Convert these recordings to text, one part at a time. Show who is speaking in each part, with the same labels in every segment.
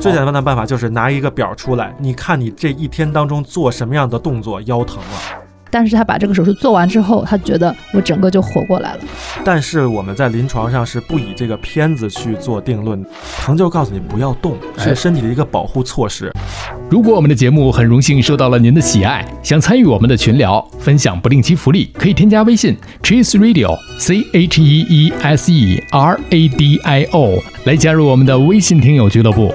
Speaker 1: 最简单的办法就是拿一个表出来，你看你这一天当中做什么样的动作腰疼了。
Speaker 2: 但是他把这个手术做完之后，他觉得我整个就活过来了。
Speaker 1: 但是我们在临床上是不以这个片子去做定论，疼就告诉你不要动，是身体的一个保护措施。
Speaker 3: 如果我们的节目很荣幸受到了您的喜爱，想参与我们的群聊，分享不定期福利，可以添加微信 Cheese Radio C H E E S E R A D I O 来加入我们的微信听友俱乐部。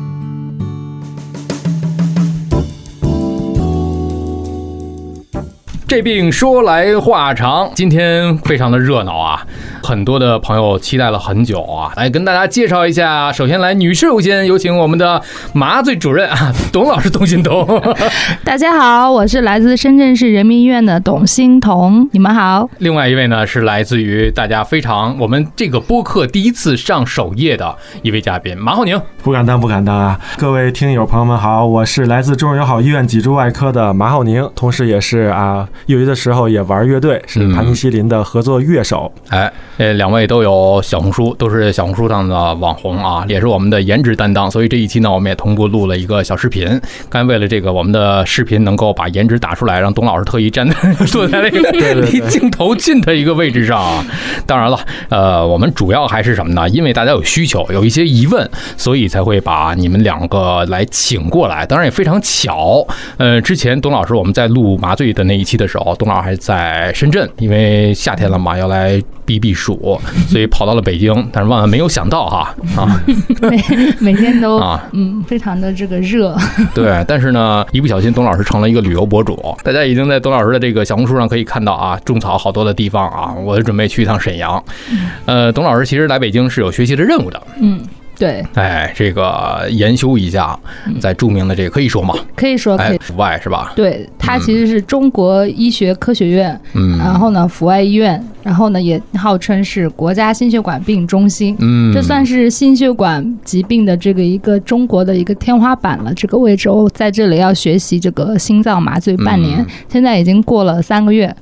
Speaker 3: 这病说来话长，今天非常的热闹啊，很多的朋友期待了很久啊，来跟大家介绍一下。首先来女士优先，有请我们的麻醉主任啊，董老师董欣彤。
Speaker 2: 大家好，我是来自深圳市人民医院的董欣彤，你们好。
Speaker 3: 另外一位呢是来自于大家非常我们这个播客第一次上首页的一位嘉宾马浩宁。
Speaker 1: 不敢当，不敢当啊！各位听友朋友们好，我是来自中日友好医院脊柱外科的马浩宁，同时也是啊，业余的时候也玩乐队，是盘尼西林的合作乐手。
Speaker 3: 哎，呃，两位都有小红书，都是小红书上的网红啊，也是我们的颜值担当。所以这一期呢，我们也同步录了一个小视频。刚才为了这个，我们的视频能够把颜值打出来，让董老师特意站在坐在那个 离镜头近的一个位置上啊。当然了，呃，我们主要还是什么呢？因为大家有需求，有一些疑问，所以才会把你们两个来请过来。当然也非常巧，呃，之前董老师我们在录麻醉的那一期的时候，董老师还在深圳，因为夏天了嘛，要来避避暑，所以跑到了北京。但是万万没有想到哈啊，
Speaker 2: 每每天都
Speaker 3: 啊
Speaker 2: 嗯，非常的这个热。
Speaker 3: 对，但是呢，一不小心董老师成了一个旅游博主，大家已经在董老师的这个小红书上可以看到啊，种草好多的地方啊，我准备去一趟沈阳。呃，董老师其实来北京是有学习的任务的，
Speaker 2: 嗯，对，
Speaker 3: 哎，这个研修一下，在著名的这个可以说吗，
Speaker 2: 可以说可
Speaker 3: 哎
Speaker 2: 以。，
Speaker 3: 阜外是吧？
Speaker 2: 对，它其实是中国医学科学院，
Speaker 3: 嗯
Speaker 2: 然后呢，阜外医院，然后呢，也号称是国家心血管病中心。
Speaker 3: 嗯，
Speaker 2: 这算是心血管疾病的这个一个中国的一个天花板了。这个位置，我在这里要学习这个心脏麻醉半年，
Speaker 3: 嗯
Speaker 2: 现在已经过了三个月，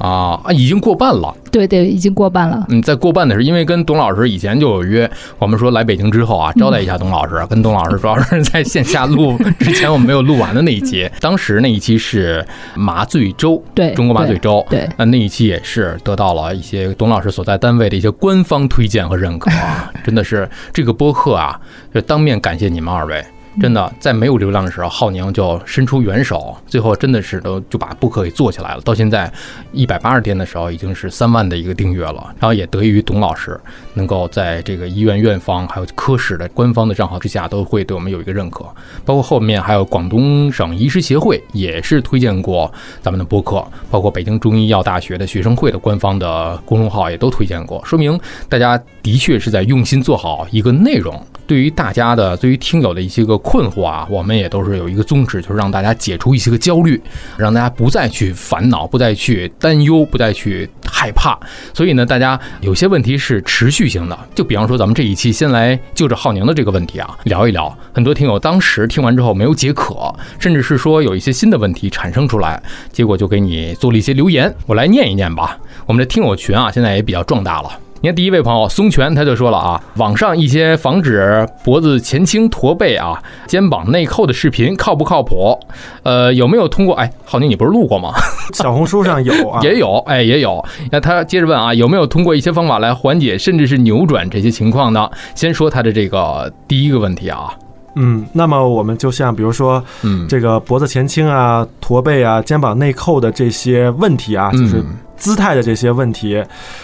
Speaker 3: 啊啊，已经过半了。
Speaker 2: 对对，已经过半了。
Speaker 3: 嗯，在过半的时候因为跟董老师以前就有约，我们说来北京之后啊，招待一下董老师。跟董老师主要是在线下录之前我们没有录完的那一期，当时那一期是麻醉周，
Speaker 2: 对
Speaker 3: 中国麻醉周，
Speaker 2: 对对
Speaker 3: 那那一期也是得到了一些董老师所在单位的一些官方推荐和认可啊，真的是这个播客啊，就当面感谢你们二位。真的，在没有流量的时候，浩宁就伸出援手，最后真的是都就把播客给做起来了。到现在一百八十天的时候，已经是三万的一个订阅了。然后也得益于董老师能够在这个医院院方还有科室的官方的账号之下，都会对我们有一个认可。包括后面还有广东省医师协会也是推荐过咱们的播客，包括北京中医药大学的学生会的官方的公众号也都推荐过，说明大家的确是在用心做好一个内容。对于大家的，对于听友的一些个困惑啊，我们也都是有一个宗旨，就是让大家解除一些个焦虑，让大家不再去烦恼，不再去担忧，不再去害怕。所以呢，大家有些问题是持续性的，就比方说咱们这一期先来就着浩宁的这个问题啊聊一聊。很多听友当时听完之后没有解渴，甚至是说有一些新的问题产生出来，结果就给你做了一些留言，我来念一念吧。我们的听友群啊，现在也比较壮大了。你看，第一位朋友松泉他就说了啊，网上一些防止脖子前倾、驼背啊、肩膀内扣的视频靠不靠谱？呃，有没有通过？哎，浩宁，你不是录过吗？
Speaker 1: 小红书上有啊，
Speaker 3: 也有，哎，也有。那他接着问啊，有没有通过一些方法来缓解，甚至是扭转这些情况呢？先说他的这个第一个问题啊，
Speaker 1: 嗯，那么我们就像比如说
Speaker 3: 嗯，
Speaker 1: 这个脖子前倾啊、驼背啊、肩膀内扣的这些问题啊，
Speaker 3: 嗯
Speaker 1: 就是姿态的这些问题，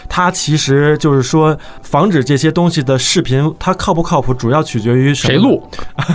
Speaker 1: 它其实就是说防止这些东西的视频，它靠不靠谱，主要取决于
Speaker 3: 谁录？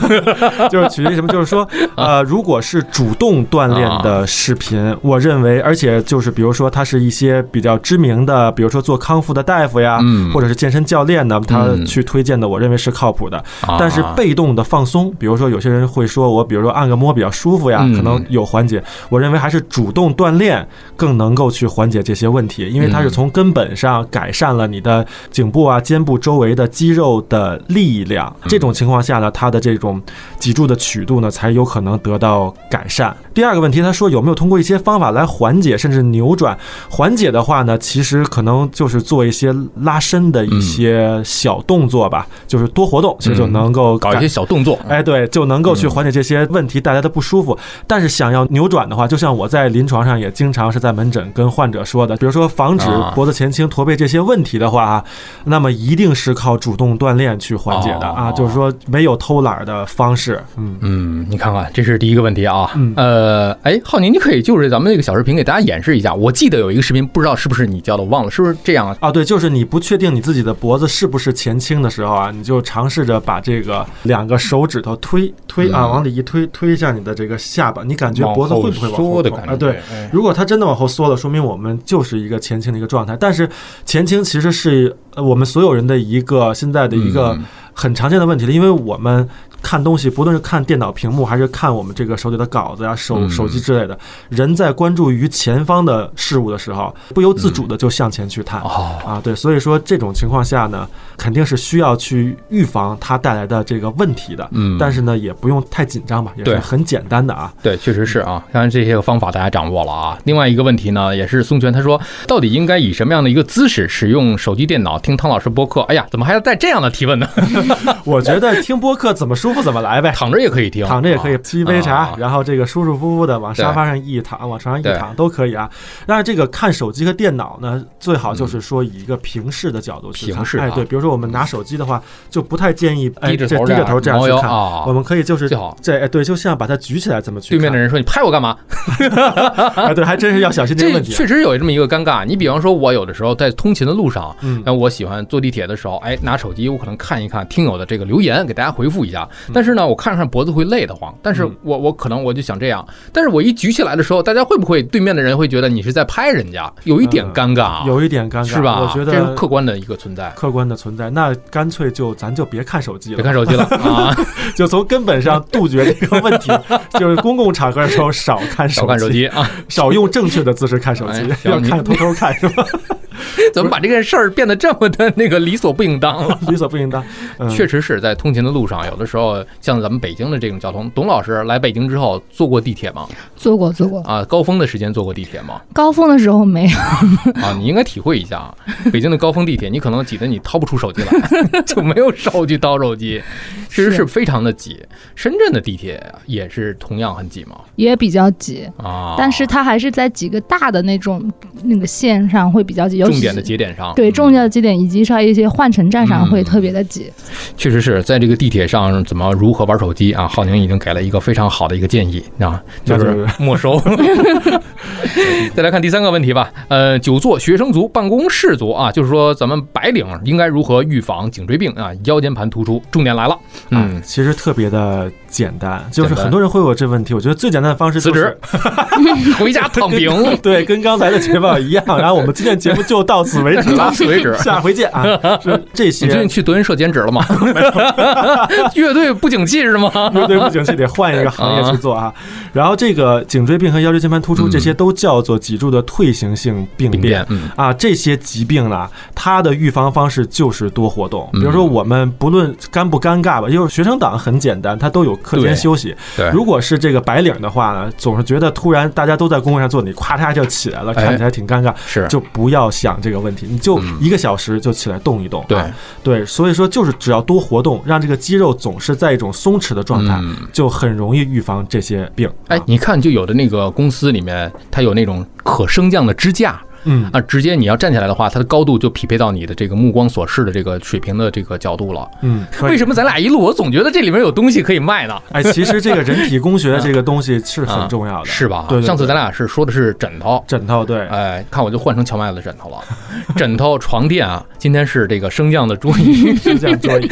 Speaker 1: 就是取决于什么？就是说，呃，如果是主动锻炼的视频，我认为，而且就是比如说，他是一些比较知名的，比如说做康复的大夫呀，
Speaker 3: 嗯
Speaker 1: 或者是健身教练呢，他
Speaker 3: 嗯
Speaker 1: 去推荐的，我认为是靠谱的。
Speaker 3: 啊
Speaker 1: 但是被动的放松，比如说有些人会说我，比如说按个摩比较舒服呀，
Speaker 3: 嗯
Speaker 1: 可能有缓解。我认为还是主动锻炼更能够去缓解这些问题，因为它是从根本上改善了你的颈部啊、肩部周围的肌肉的力量。这种情况下呢，它的这种脊柱的曲度呢，才有可能得到改善。第二个问题，他说有没有通过一些方法来缓解甚至扭转？缓解的话呢，其实可能就是做一些拉伸的一些小动作吧，就是多活动，其实就能够
Speaker 3: 搞一些小动作，
Speaker 1: 哎，对，就能够去缓解这些问题带来的不舒服。但是想要扭转的话，就像我在临床上也经常是在门诊跟患者说的，比如说防止
Speaker 3: 啊
Speaker 1: 脖子前倾、驼背这些问题的话啊，那么一定是靠主动锻炼去缓解的啊，
Speaker 3: 哦
Speaker 1: 就是说没有偷懒儿的方式。嗯，
Speaker 3: 嗯，你看看，这是第一个问题啊。
Speaker 1: 嗯
Speaker 3: 呃，哎，浩宁，你可以就是咱们那个小视频给大家演示一下。我记得有一个视频，不知道是不是你教的，我忘了，是不是这样啊？
Speaker 1: 啊，对，就是你不确定你自己的脖子是不是前倾的时候啊，你就尝试着把这个两个手指头推推啊，
Speaker 3: 嗯
Speaker 1: 往里一推，推一下你的这个下巴，你感觉脖子会不会往
Speaker 3: 缩
Speaker 1: 后冲啊？
Speaker 3: 的感觉？
Speaker 1: 对，
Speaker 3: 哎，
Speaker 1: 如果它真的往后缩了，说明我们就是一个前倾的一个状态。但是前倾其实是呃我们所有人的一个现在的一个
Speaker 3: 嗯
Speaker 1: 很常见的问题了，因为我们看东西，不论是看电脑屏幕，还是看我们这个手里的稿子呀、手
Speaker 3: 嗯
Speaker 1: 手机之类的，人在关注于前方的事物的时候，不由自主的就向前去探。
Speaker 3: 哦，
Speaker 1: 啊，对，所以说这种情况下呢，肯定是需要去预防它带来的这个问题的。
Speaker 3: 嗯，
Speaker 1: 但是呢，也不用太紧张吧，也是很简单的啊。
Speaker 3: 对，确实是啊。当然这些个方法大家掌握了啊。另外一个问题呢，也是松泉他说，到底应该以什么样的一个姿势使用手机、电脑听汤老师播客？哎呀，怎么还要带这样的提问呢？
Speaker 1: 我觉得听播客怎么舒服怎么来呗。
Speaker 3: 躺着也可以听，
Speaker 1: 躺着也可以
Speaker 3: 啊
Speaker 1: 沏一杯茶
Speaker 3: 啊，
Speaker 1: 然后这个舒舒服服的往沙发上一躺，往床上一躺都可以啊。但是这个看手机和电脑呢，最好就是说以一个平视的角度去看。
Speaker 3: 平视啊
Speaker 1: 哎，对，比如说我们拿手机的话，就不太建议哎
Speaker 3: 低着头
Speaker 1: 这低着头这样去看。我。们可以就是这哎对，就像把它举起来这么去。
Speaker 3: 对面的人说：“你拍我干嘛
Speaker 1: 哎对，还真是要小心？”这个问题啊。
Speaker 3: 确实有这么一个尴尬。你比方说，我有的时候在通勤的路上，
Speaker 1: 嗯
Speaker 3: 然后我喜欢坐地铁的时候，哎，拿手机，我可能看一看听友的这个留言，给大家回复一下。
Speaker 1: 嗯
Speaker 3: 但是呢，我看着看脖子会累得慌。但是我我可能我就想这样，但是我一举起来的时候，大家会不会对面的人会觉得你是在拍人家？有一点尴尬啊，
Speaker 1: 有一点尴尬，
Speaker 3: 是吧？
Speaker 1: 我觉
Speaker 3: 这是
Speaker 1: 得
Speaker 3: 客观的一个存在。
Speaker 1: 客观的存在，那干脆就咱就别看手机了，
Speaker 3: 别看手机了 啊，
Speaker 1: 就从根本上杜绝这个问题，就是公共场合的时候少看手
Speaker 3: 少看手，机啊！
Speaker 1: 少用正确的姿势看手机
Speaker 3: 哎，
Speaker 1: 要看偷偷看是吧？
Speaker 3: 怎么把这件事儿变得这么的那个理所不应当了？
Speaker 1: 理所不应当。嗯
Speaker 3: 确实是在通勤的路上，有的时候像咱们北京的这种交通，董老师来北京之后坐过地铁吗？
Speaker 2: 坐过坐过，
Speaker 3: 啊，高峰的时间坐过地铁吗？
Speaker 2: 高峰的时候没有，
Speaker 3: 啊，你应该体会一下啊，北京的高峰地铁，你可能挤得你掏不出手机来，就没有手去掏手机，确实是
Speaker 2: 是
Speaker 3: 非常的挤。深圳的地铁也是同样很挤吗？
Speaker 2: 也比较挤，
Speaker 3: 啊，
Speaker 2: 但是它还是在几个大的那种那个线上会比较挤，
Speaker 3: 重点的节点上，
Speaker 2: 对
Speaker 3: 嗯
Speaker 2: 重要的节点以及在一些换乘站上会特别的挤。
Speaker 3: 确实是在这个地铁上怎么如何玩手机啊？浩宁已经给了一个非常好的一个建议啊，就
Speaker 1: 是
Speaker 3: 没收。再来看第三个问题吧，呃，久坐学生族、办公室族啊，就是说咱们白领应该如何预防颈椎病啊？腰间盘突出，重点来了，嗯
Speaker 1: 嗯，，其实特别的简单，就是很多人会有这问题。我觉得最简单的方式
Speaker 3: 辞职
Speaker 1: 就是。
Speaker 3: 回家躺平，
Speaker 1: 对，跟刚才的节目一样。然后我们今天节目就到此为止了，
Speaker 3: 到此为止
Speaker 1: 下回见啊！是这
Speaker 3: 你最近去德云社兼职了吗？乐队不景气是吗？
Speaker 1: 乐队不景气，得换一个行业去做啊。然后这个颈椎病和腰椎间盘突出，这些都叫做脊柱的退行性病变啊，这些疾病呢，它的预防方式就是多活动。比如说，
Speaker 3: 嗯
Speaker 1: 我们不论尴不尴尬吧，因为学生党很简单，它都有课间休息。
Speaker 3: 对，
Speaker 1: 如果是这个白领的话呢，总是觉得突然大家都在工位上坐，你咵嚓就起来了，
Speaker 3: 哎
Speaker 1: 看起来挺尴尬，
Speaker 3: 是
Speaker 1: 就不要想这个问题，你就
Speaker 3: 嗯
Speaker 1: 一个小时就起来动一动。
Speaker 3: 对
Speaker 1: 啊，对，所以说就是只要多活动，让这个肌肉总是在一种松弛的状态，
Speaker 3: 嗯
Speaker 1: 就很容易预防这些病。
Speaker 3: 哎
Speaker 1: 啊，
Speaker 3: 你看，就有的那个公司里面，它有那种可升降的支架。
Speaker 1: 嗯
Speaker 3: 啊，直接你要站起来的话，它的高度就匹配到你的这个目光所视的这个水平的这个角度了。
Speaker 1: 嗯，
Speaker 3: 为什么咱俩一路，我总觉得这里面有东西可以卖呢？
Speaker 1: 哎，其实这个人体工学 这个东西是很重要的，
Speaker 3: 是吧？
Speaker 1: 对对对
Speaker 3: 上次咱俩是说的是枕头，
Speaker 1: 枕头对，
Speaker 3: 哎，看我就换成荞麦的枕头了，枕头、床垫啊。今天是这个升降的桌椅，
Speaker 1: 是这样桌椅。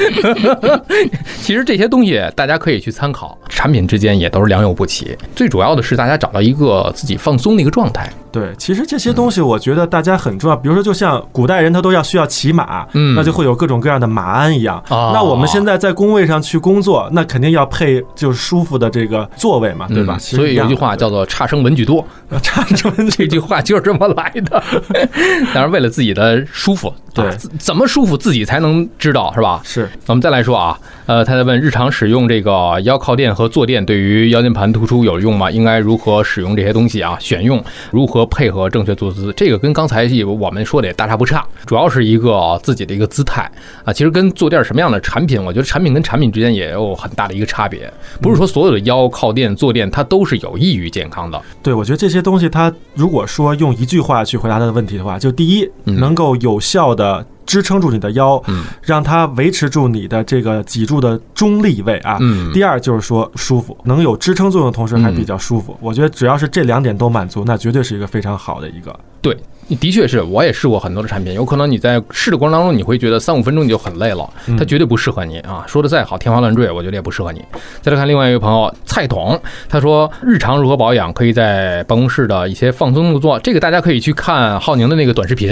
Speaker 3: 其实这些东西大家可以去参考，产品之间也都是良莠不齐。最主要的是大家找到一个自己放松的一个状态。
Speaker 1: 对，其实这些东西我觉得大家很重要。比如说，就像古代人他都要需要骑马，
Speaker 3: 嗯
Speaker 1: 那就会有各种各样的马鞍一样。
Speaker 3: 哦
Speaker 1: 那我们现在在工位上去工作，那肯定要配就是舒服的这个座位嘛，对吧？
Speaker 3: 嗯所以有句话叫做“差生文具多”，
Speaker 1: 差生文具
Speaker 3: 这句话就是这么来的。当然，为了自己的舒服，
Speaker 1: 对
Speaker 3: 啊怎么舒服自己才能知道，是吧？
Speaker 1: 是
Speaker 3: 我们再来说啊，呃，他在问日常使用这个腰靠垫和坐垫对于腰间盘突出有用吗？应该如何使用这些东西啊？选用如何配合正确坐姿？这个跟刚才我们说的也大差不差，主要是一个自己的一个姿态啊。其实跟坐垫什么样的产品，我觉得产品跟产品之间也有很大的一个差别，不是说所有的腰靠垫、坐垫它都是有益于健康的。
Speaker 1: 对，我觉得这些东西，它如果说用一句话去回答他的问题的话，就第一，
Speaker 3: 嗯
Speaker 1: 能够有效的支撑住你的腰，
Speaker 3: 嗯
Speaker 1: 让它维持住你的这个脊柱的中立位啊。
Speaker 3: 嗯，
Speaker 1: 第二就是说舒服，能有支撑作用的同时还比较舒服。我觉得只要是这两点都满足，那绝对是一个非常好的一个。
Speaker 3: 对，的确是我也试过很多的产品，有可能你在试的过程当中，你会觉得三五分钟你就很累了，
Speaker 1: 嗯
Speaker 3: 它绝对不适合你啊。说的再好，天花乱坠，我觉得也不适合你。再来看另外一位朋友蔡董，他说日常如何保养，可以在办公室的一些放松动作，这个大家可以去看浩宁的那个短视频。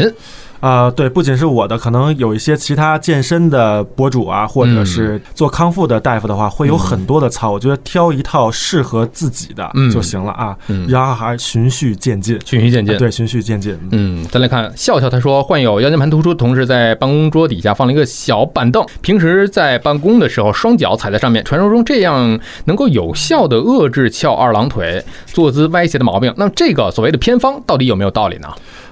Speaker 1: 啊、对，不仅是我的，可能有一些其他健身的博主啊，或者是做康复的大夫的话，会有很多的操。我觉得挑一套适合自己的
Speaker 3: 嗯
Speaker 1: 就行了啊，
Speaker 3: 嗯，
Speaker 1: 然后还循序渐进。
Speaker 3: 循序渐进。
Speaker 1: 对，循序渐进。
Speaker 3: 嗯，再来看笑笑，他说患有腰间盘突出，同时在办公桌底下放了一个小板凳，平时在办公的时候双脚踩在上面，传说中这样能够有效的遏制翘二郎腿、坐姿歪斜的毛病。那么这个所谓的偏方到底有没有道理呢？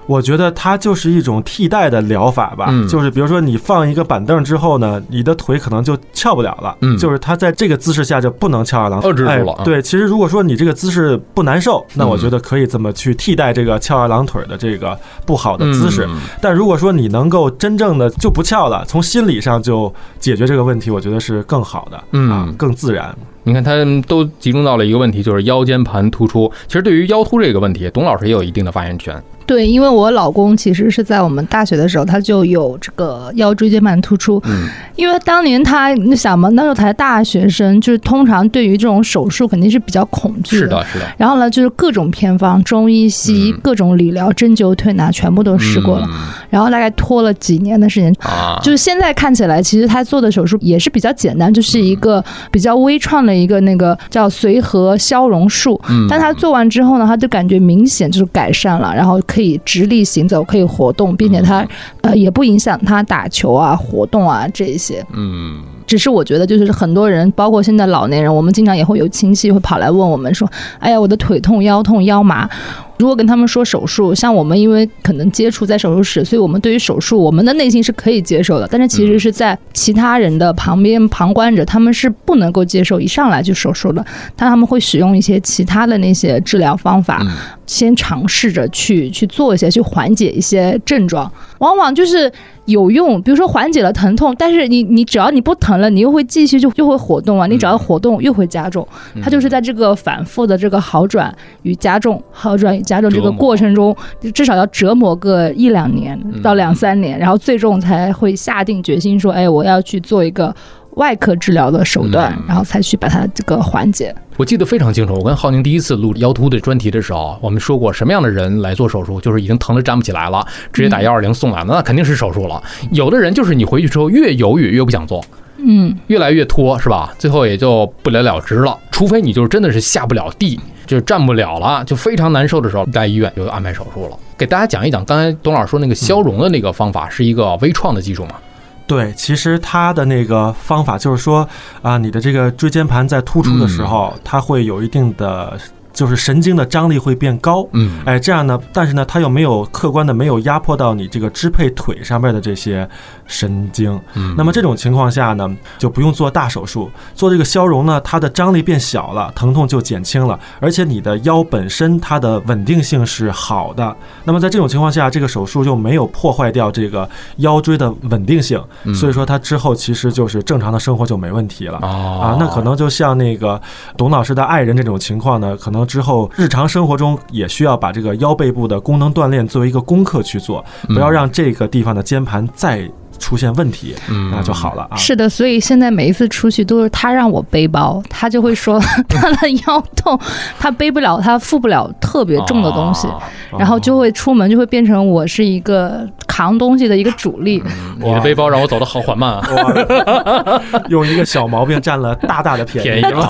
Speaker 1: 我觉得它就是一种替代的疗法吧，
Speaker 3: 嗯
Speaker 1: 就是比如说你放一个板凳之后呢，你的腿可能就翘不了了，
Speaker 3: 嗯
Speaker 1: 就是它在这个姿势下就不能翘二郎腿，
Speaker 3: 遏制住了。
Speaker 1: 对，其实如果说你这个姿势不难受，那
Speaker 3: 嗯
Speaker 1: 我觉得可以这么去替代这个翘二郎腿的这个不好的姿势。
Speaker 3: 嗯
Speaker 1: 但如果说你能够真正的就不翘了，从心理上就解决这个问题，我觉得是更好的，
Speaker 3: 嗯
Speaker 1: 啊，更自然。
Speaker 3: 你看，他们都集中到了一个问题，就是腰间盘突出。其实对于腰突这个问题，董老师也有一定的发言权。
Speaker 2: 对，因为我老公其实是在我们大学的时候，他就有这个腰椎间盘突出。
Speaker 3: 嗯。
Speaker 2: 因为当年他，你想嘛，那时候才大学生，就是通常对于这种手术肯定是比较恐惧
Speaker 3: 是的，是的，
Speaker 2: 然后呢，就是各种偏方，中医、西医、
Speaker 3: 嗯。
Speaker 2: 各种理疗、针灸、推拿，全部都试过了。
Speaker 3: 嗯。
Speaker 2: 然后大概拖了几年的时间，
Speaker 3: 啊，
Speaker 2: 就是现在看起来，其实他做的手术也是比较简单，就是一个比较微创的一个那个叫髓核消融术。
Speaker 3: 嗯。
Speaker 2: 但他做完之后呢，他就感觉明显就是改善了，然后可以直立行走，可以活动，并且他呃也不影响他打球啊、活动啊这一些。
Speaker 3: 嗯
Speaker 2: 只是我觉得，就是很多人，包括现在老年人，我们经常也会有亲戚会跑来问我们说：“哎呀，我的腿痛、腰痛、腰麻。”如果跟他们说手术，像我们因为可能接触在手术室，所以我们对于手术，我们的内心是可以接受的。但是其实是在其他人的旁边旁观者，他们是不能够接受一上来就手术的，但他们会使用一些其他的那些治疗方法，
Speaker 3: 嗯
Speaker 2: 先尝试着去去做一些，去缓解一些症状，往往就是有用。比如说缓解了疼痛，但是你你只要你不疼了，你又会继续就又会活动啊，你只要活动又会加重，
Speaker 3: 嗯
Speaker 2: 它就是在这个反复的这个好转与加重、好转与加重这个过程中，至少要折磨个一两年
Speaker 3: 嗯
Speaker 2: 到两三年，然后最终才会下定决心说，哎，我要去做一个。外科治疗的手段
Speaker 3: 嗯，
Speaker 2: 然后才去把它这个缓解。
Speaker 3: 我记得非常清楚，我跟浩宁第一次录腰突的专题的时候，我们说过什么样的人来做手术，就是已经疼得站不起来了，直接打幺二零送来了，那肯定是手术了。有的人就是你回去之后越犹豫越不想做，
Speaker 2: 嗯，
Speaker 3: 越来越拖，是吧？最后也就不了了之了。除非你就是真的是下不了地，就站不了了，就非常难受的时候，在医院就安排手术了。给大家讲一讲，刚才董老师说那个消融的那个方法是一个微创的技术嘛？
Speaker 1: 对，其实它的那个方法就是说啊，你的这个椎间盘在突出的时候，它会有一定的就是神经的张力会变高。
Speaker 3: 嗯，
Speaker 1: 哎，这样呢，但是呢，它又没有客观的没有压迫到你这个支配腿上面的这些神经。
Speaker 3: 嗯
Speaker 1: 那么这种情况下呢，就不用做大手术，做这个消融呢，它的张力变小了，疼痛就减轻了，而且你的腰本身它的稳定性是好的。那么在这种情况下，这个手术又没有破坏掉这个腰椎的稳定性，
Speaker 3: 嗯
Speaker 1: 所以说它之后其实就是正常的生活就没问题了。
Speaker 3: 哦
Speaker 1: 啊，那可能就像那个董老师的爱人这种情况呢，可能之后日常生活中也需要把这个腰背部的功能锻炼作为一个功课去做，不要让这个地方的肩盘再出现问题，
Speaker 3: 嗯
Speaker 1: 那就好了啊。
Speaker 2: 是的，所以现在每一次出去都是他让我背包，他就会说 他的腰痛，他背不了，他负不了特别重的东西，
Speaker 3: 哦
Speaker 2: 然后就会出门就会变成我是一个扛东西的一个主力。
Speaker 3: 你的背包让我走的好缓慢啊。
Speaker 1: 用一个小毛病占了大大的便宜。
Speaker 3: 便宜吗？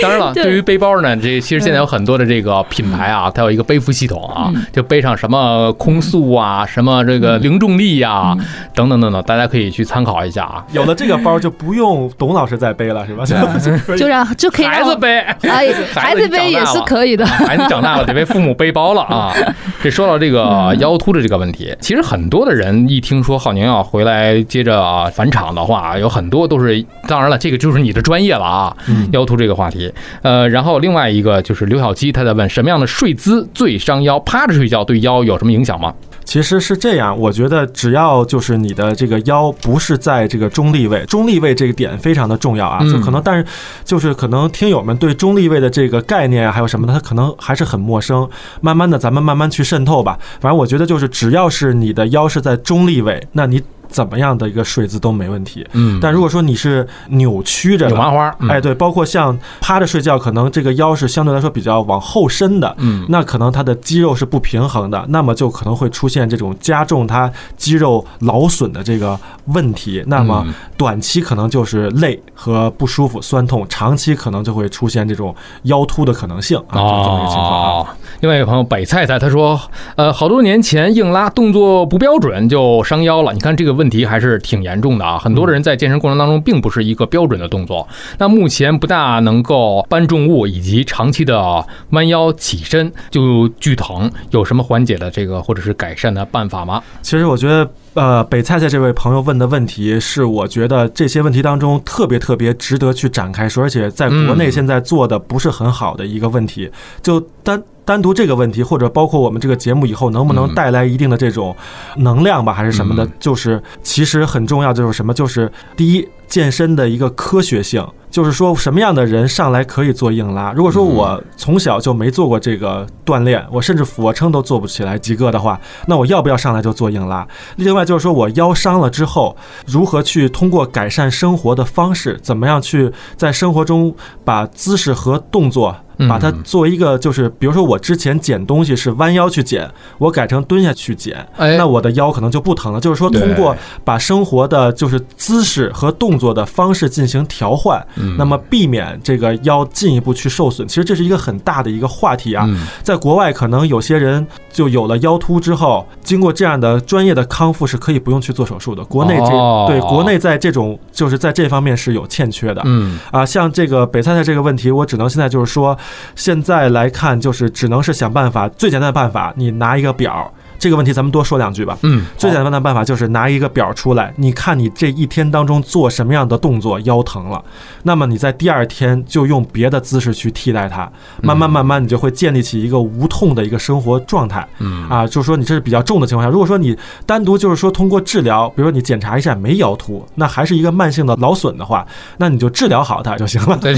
Speaker 3: 当然了，
Speaker 2: 对
Speaker 3: 对于背包呢，这其实现在有很多的这个品牌啊，它有一个背负系统啊，就背上什么空速啊，什么这个零重力呀，等等等等，大家可以去参考一下啊。
Speaker 1: 有了这个包就不用董老师再背了，是吧？
Speaker 2: 就让就可以让
Speaker 3: 孩子背，
Speaker 2: 哎，孩子背也是可以的。
Speaker 3: 孩子长大了得为父母背包了啊！这说到这个腰突的这个问题，其实很多的人一听说浩宁要回来接着啊返场的话，有很多都是，当然了，这个就是你的专业了啊，
Speaker 1: 嗯
Speaker 3: 腰突这个话题。呃，然后另外一个就是刘小七他在问什么样的睡姿最伤腰？趴着睡觉对腰有什么影响吗？
Speaker 1: 其实是这样，我觉得只要就是你的这个腰不是在这个中立位，中立位这个点非常的重要啊。
Speaker 3: 嗯
Speaker 1: 就可能，但是就是可能听友们对中立位的这个概念啊，还有什么的，他可能还是很陌生。慢慢的，咱们慢慢去渗透吧。反正我觉得就是只要是你的腰是在中立位，那你怎么样的一个睡姿都没问题。
Speaker 3: 嗯
Speaker 1: 但如果说你是扭曲着
Speaker 3: 扭，麻花，嗯
Speaker 1: 哎，，对，包括像趴着睡觉，可能这个腰是相对来说比较往后伸的，
Speaker 3: 嗯，
Speaker 1: 那可能它的肌肉是不平衡的，那么就可能会出现这种加重它肌肉劳损的这个问题。那么
Speaker 3: 嗯
Speaker 1: 短期可能就是累和不舒服、酸痛，长期可能就会出现这种腰突的可能性啊，就是这么一个情况啊。
Speaker 3: 哦，另外一个朋友北菜菜他说，呃，好多年前硬拉动作不标准就伤腰了。你看这个问题还是挺严重的啊，很多人在健身过程当中并不是一个标准的动作，那目前不大能够搬重物以及长期的弯腰起身就剧疼，有什么缓解的这个或者是改善的办法吗？
Speaker 1: 其实我觉得，呃，北菜菜这位朋友问的问题是，我觉得这些问题当中特别特别值得去展开说，而且在国内
Speaker 3: 嗯
Speaker 1: 现在做的不是很好的一个问题，就单。单独这个问题，或者包括我们这个节目以后能不能
Speaker 3: 嗯。
Speaker 1: 带来一定的这种能量吧，还是什么的
Speaker 3: 嗯，
Speaker 1: 就是其实很重要，就是什么，就是第一，健身的一个科学性，就是说什么样的人上来可以做硬拉。如果说我从小就没做过这个锻炼，我甚至俯卧撑都做不起来及格的话，那我要不要上来就做硬拉？另外就是说我腰伤了之后，如何去通过改善生活的方式，怎么样去在生活中把姿势和动作。把它
Speaker 3: 嗯
Speaker 1: 作为一个，就是比如说我之前捡东西是弯腰去捡，我改成蹲下去捡，
Speaker 3: 哎
Speaker 1: 那我的腰可能就不疼了。就是说，通过把生活的就是姿势和动作的方式进行调换，
Speaker 3: 嗯
Speaker 1: 那么避免这个腰进一步去受损。其实这是一个很大的一个话题啊。
Speaker 3: 嗯
Speaker 1: 在国外，可能有些人就有了腰突之后，经过这样的专业的康复是可以不用去做手术的。国内这、
Speaker 3: 哦
Speaker 1: 对国内在这种就是在这方面是有欠缺的。
Speaker 3: 嗯
Speaker 1: 啊，像这个北菜菜这个问题，我只能现在就是说，现在来看就是只能是想办法，最简单的办法，你拿一个表。这个问题咱们多说两句吧。
Speaker 3: 嗯，
Speaker 1: 最简单的办法就是拿一个表出来，你看你这一天当中做什么样的动作腰疼了，那么你在第二天就用别的姿势去替代它，慢慢慢慢你就会建立起一个无痛的一个生活状态。
Speaker 3: 嗯
Speaker 1: 啊，就是说你这是比较重的情况下，如果说你单独就是说通过治疗，比如说你检查一下没腰突，那还是一个慢性的劳损的话，那你就治疗好它就行了。
Speaker 3: 对，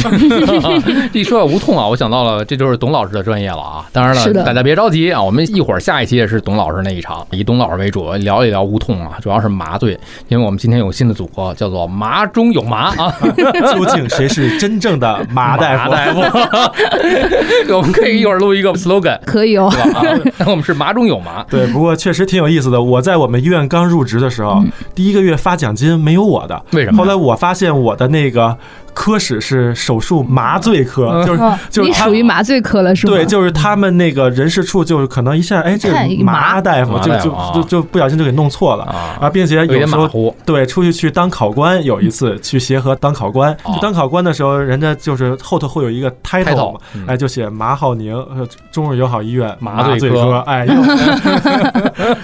Speaker 3: 一说到无痛啊，我想到了，这就是董老师的专业了啊。当然了，
Speaker 2: 是的
Speaker 3: 大家别着急啊，我们一会儿下一期也是董老师那一场，以董老师为主，聊一聊无痛啊，主要是麻醉，因为我们今天有新的组合，叫做“麻中有麻”啊。
Speaker 1: 究竟谁是真正的麻大夫？
Speaker 3: 大夫，我们可以一会儿录一个 slogan，
Speaker 2: 可以哦，
Speaker 3: 啊，我们是麻中有麻。
Speaker 1: 对，不过确实挺有意思的。我在我们医院刚入职的时候，第一个月发奖金没有我的。
Speaker 3: 为什么？
Speaker 1: 后来我发现我的那个科室是手术麻醉科，就是就是他
Speaker 2: 属于麻醉科了是吗？
Speaker 1: 对，就是他们那个人事处，就是可能一下，哎，这
Speaker 2: 麻
Speaker 1: 麻大夫就就就就不小心就给弄错了。
Speaker 3: 啊，
Speaker 1: 啊，并且
Speaker 3: 有
Speaker 1: 有时候。对出去去当考官，有一次去协和当考官，当考官的时候，人家就是后头会有一个 title
Speaker 3: title，
Speaker 1: 嘛，
Speaker 3: 嗯。
Speaker 1: 哎，就写马浩宁，呃中日友好医院
Speaker 3: 麻醉科。
Speaker 1: 醉科，哎，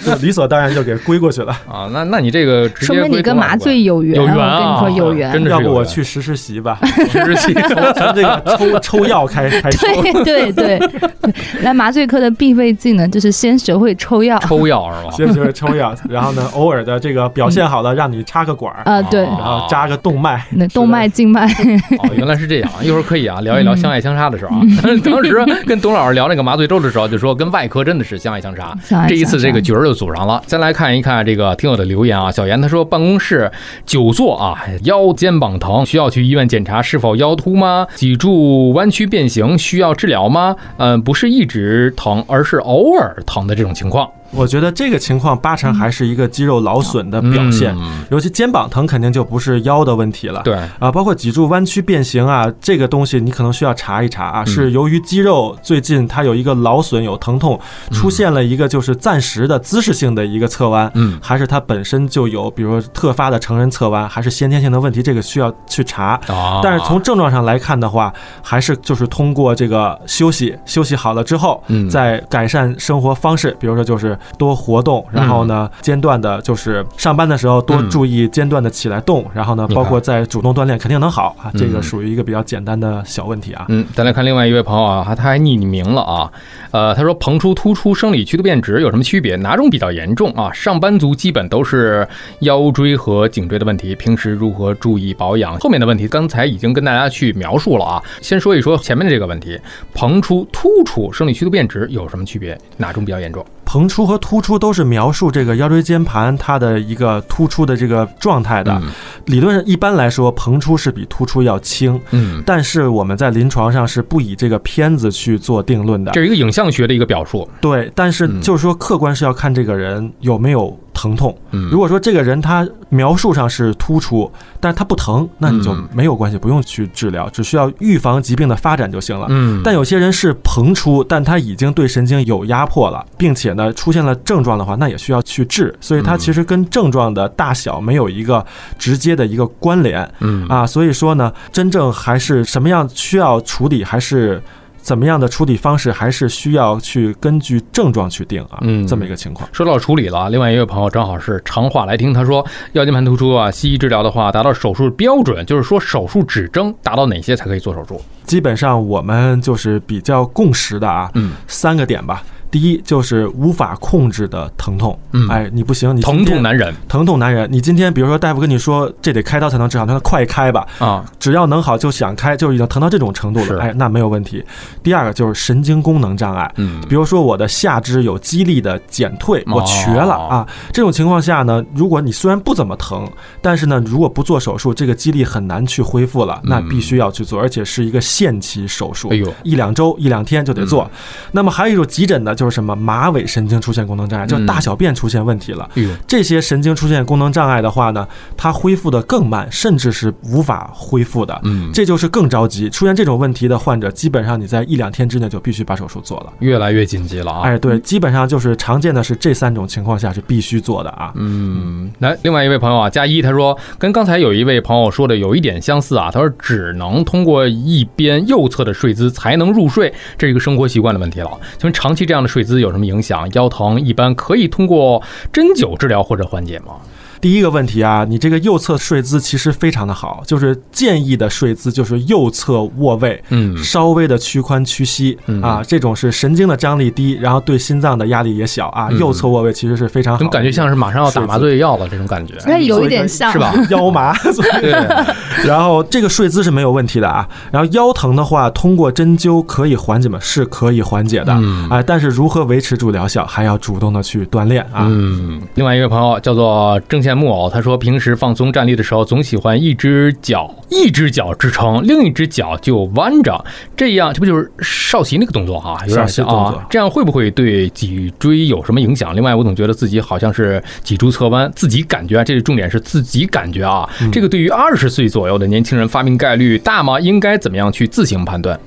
Speaker 1: 就理所当然就给归过去了。
Speaker 3: 啊，那那你这个直接
Speaker 2: 说明你跟麻醉有缘，
Speaker 3: 有缘
Speaker 2: 我跟
Speaker 3: 啊
Speaker 2: 你说有缘。
Speaker 1: 要不我去实实习吧，从这个抽 抽药开开始。
Speaker 2: 对对对，来麻醉科的必备技能就是先学会抽药。
Speaker 3: 抽药是吧？
Speaker 1: 先学会抽药，然后呢，偶尔的这个表现好了，让你插个管儿，
Speaker 2: 啊，对，
Speaker 3: 哦
Speaker 1: 然后扎个动脉，
Speaker 2: 那动脉、静脉，
Speaker 3: 哦，原来是这样。一会儿可以啊，聊一聊相爱相杀的时候啊。
Speaker 2: 嗯
Speaker 3: 当时跟董老师聊那个麻醉周的时候，就说跟外科真的是相爱相杀。这一次这个角儿就组上了。再来看一看这个听友的留言啊，小严他说办公室久坐啊，腰肩膀疼，需要去医院检查是否腰突吗？脊柱弯曲变形需要治疗吗？嗯、不是一直疼，而是偶尔疼的这种情况。
Speaker 1: 我觉得这个情况八成还是一个肌肉劳损的表现，
Speaker 3: 嗯
Speaker 1: 尤其肩膀疼肯定就不是腰的问题了。
Speaker 3: 对，
Speaker 1: 啊，包括脊柱弯曲变形啊，这个东西你可能需要查一查啊，是由于肌肉最近它有一个劳损、有疼痛，出现了一个就是暂时的姿势性的一个侧弯，
Speaker 3: 嗯。
Speaker 1: 还是它本身就有，比如说特发的成人侧弯，还是先天性的问题，这个需要去查。
Speaker 3: 啊，
Speaker 1: 但是从症状上来看的话，还是就是通过这个休息，休息好了之后，
Speaker 3: 嗯。
Speaker 1: 再改善生活方式，比如说就是多活动，然后呢间断的，就是上班的时候多
Speaker 3: 嗯
Speaker 1: 注意间断的起来动，然后呢包括在主动锻炼，肯定能好啊。这个
Speaker 3: 嗯
Speaker 1: 属于一个比较简单的小问题啊。
Speaker 3: 嗯，再来看另外一位朋友啊，他他还匿名了啊，呃，他说膨出、突出、生理曲度变直有什么区别？哪种比较严重啊？上班族基本都是腰椎和颈椎的问题，平时如何注意保养？后面的问题刚才已经跟大家去描述了啊，先说一说前面的这个问题，膨出、突出、生理曲度变直有什么区别？哪种比较严重？
Speaker 1: 膨出和突出都是描述这个腰椎间盘它的一个突出的这个状态的。
Speaker 3: 嗯
Speaker 1: 理论上一般来说，膨出是比突出要轻，
Speaker 3: 嗯，
Speaker 1: 但是我们在临床上是不以这个片子去做定论的。
Speaker 3: 这是一个影像学的一个表述。
Speaker 1: 对，但是
Speaker 3: 嗯
Speaker 1: 就是说，客观是要看这个人有没有疼痛。
Speaker 3: 嗯，
Speaker 1: 如果说这个人他描述上是突出，但是他不疼，那你就
Speaker 3: 嗯
Speaker 1: 没有关系，不用去治疗，只需要预防疾病的发展就行了。
Speaker 3: 嗯，
Speaker 1: 但有些人是膨出，但他已经对神经有压迫了，并且呢出现了症状的话，那也需要去治。所以它
Speaker 3: 嗯
Speaker 1: 其实跟症状的大小没有一个直接的一个关联
Speaker 3: 嗯
Speaker 1: 啊。所以说呢，真正还是什么样需要处理，还是怎么样的处理方式，还是需要去根据症状去定啊。
Speaker 3: 嗯
Speaker 1: 这么一个情况。
Speaker 3: 说到处理了，另外一位朋友正好是长话来听，他说腰间盘突出啊，西医治疗的话，达到手术标准，就是说手术指征达到哪些才可以做手术？
Speaker 1: 基本上我们就是比较共识的啊，
Speaker 3: 嗯
Speaker 1: 三个点吧。第一就是无法控制的疼痛，
Speaker 3: 嗯。
Speaker 1: 哎，你不行，你
Speaker 3: 疼痛难忍。
Speaker 1: 疼痛难忍。你今天比如说大夫跟你说这得开刀才能治好，他说快开吧，
Speaker 3: 啊，
Speaker 1: 只要能好就想开，就已经疼到这种程度了，哎，那没有问题。第二个就是神经功能障碍。
Speaker 3: 嗯，
Speaker 1: 比如说我的下肢有肌力的减退，我瘸了
Speaker 3: 哦
Speaker 1: 啊。这种情况下呢，如果你虽然不怎么疼，但是呢，如果不做手术，这个肌力很难去恢复了，那必须要去做，而且是一个限期手术。
Speaker 3: 哎，呦，
Speaker 1: 一两周、一两天就得做。那么还有一种急诊的，就是什么马尾神经出现功能障碍，就是大小便出现问题了。这些神经出现功能障碍的话呢，它恢复的更慢，甚至是无法恢复的。
Speaker 3: 嗯，
Speaker 1: 这就是更着急。出现这种问题的患者，基本上你在一两天之内就必须把手术做了。
Speaker 3: 越来越紧急了啊。
Speaker 1: 哎，对，基本上就是常见的是这三种情况下是必须做的啊。
Speaker 3: 嗯，来，另外一位朋友啊，加一，他说跟刚才有一位朋友说的有一点相似啊。他说只能通过一边右侧的睡姿才能入睡，这是一个生活习惯的问题了。请问长期这样的睡姿有什么影响？腰疼一般可以通过针灸治疗或者缓解吗？
Speaker 1: 第一个问题啊，你这个右侧睡姿其实非常的好，就是建议的睡姿就是右侧卧位，
Speaker 3: 嗯
Speaker 1: 稍微的屈髋屈膝
Speaker 3: 嗯
Speaker 1: 啊，这种是神经的张力低，然后对心脏的压力也小啊。
Speaker 3: 嗯
Speaker 1: 右侧卧位其实是非常好，
Speaker 3: 怎么感觉像是马上要打麻醉药了这种感觉？
Speaker 2: 那有一点像
Speaker 3: 是吧？
Speaker 1: 腰麻，
Speaker 3: 对，
Speaker 1: 然后这个睡姿是没有问题的啊。然后腰疼的话，通过针灸可以缓解吗？是可以缓解的啊、
Speaker 3: 嗯
Speaker 1: 但是如何维持住疗效，还要主动的去锻炼啊。
Speaker 3: 嗯，另外一位朋友叫做郑宪面木偶，他说平时放松站立的时候，总喜欢一只脚一只脚支撑，另一只脚就弯着，这样这不就是少奇那个动作哈、有点
Speaker 1: 少奇
Speaker 3: 像
Speaker 1: 动作
Speaker 3: 啊。这样会不会对脊椎有什么影响？另外，我总觉得自己好像是脊柱侧弯，自己感觉啊，这个重点是自己感觉啊。
Speaker 1: 嗯
Speaker 3: 这个对于二十岁左右的年轻人发病概率大吗？应该怎么样去自行判断？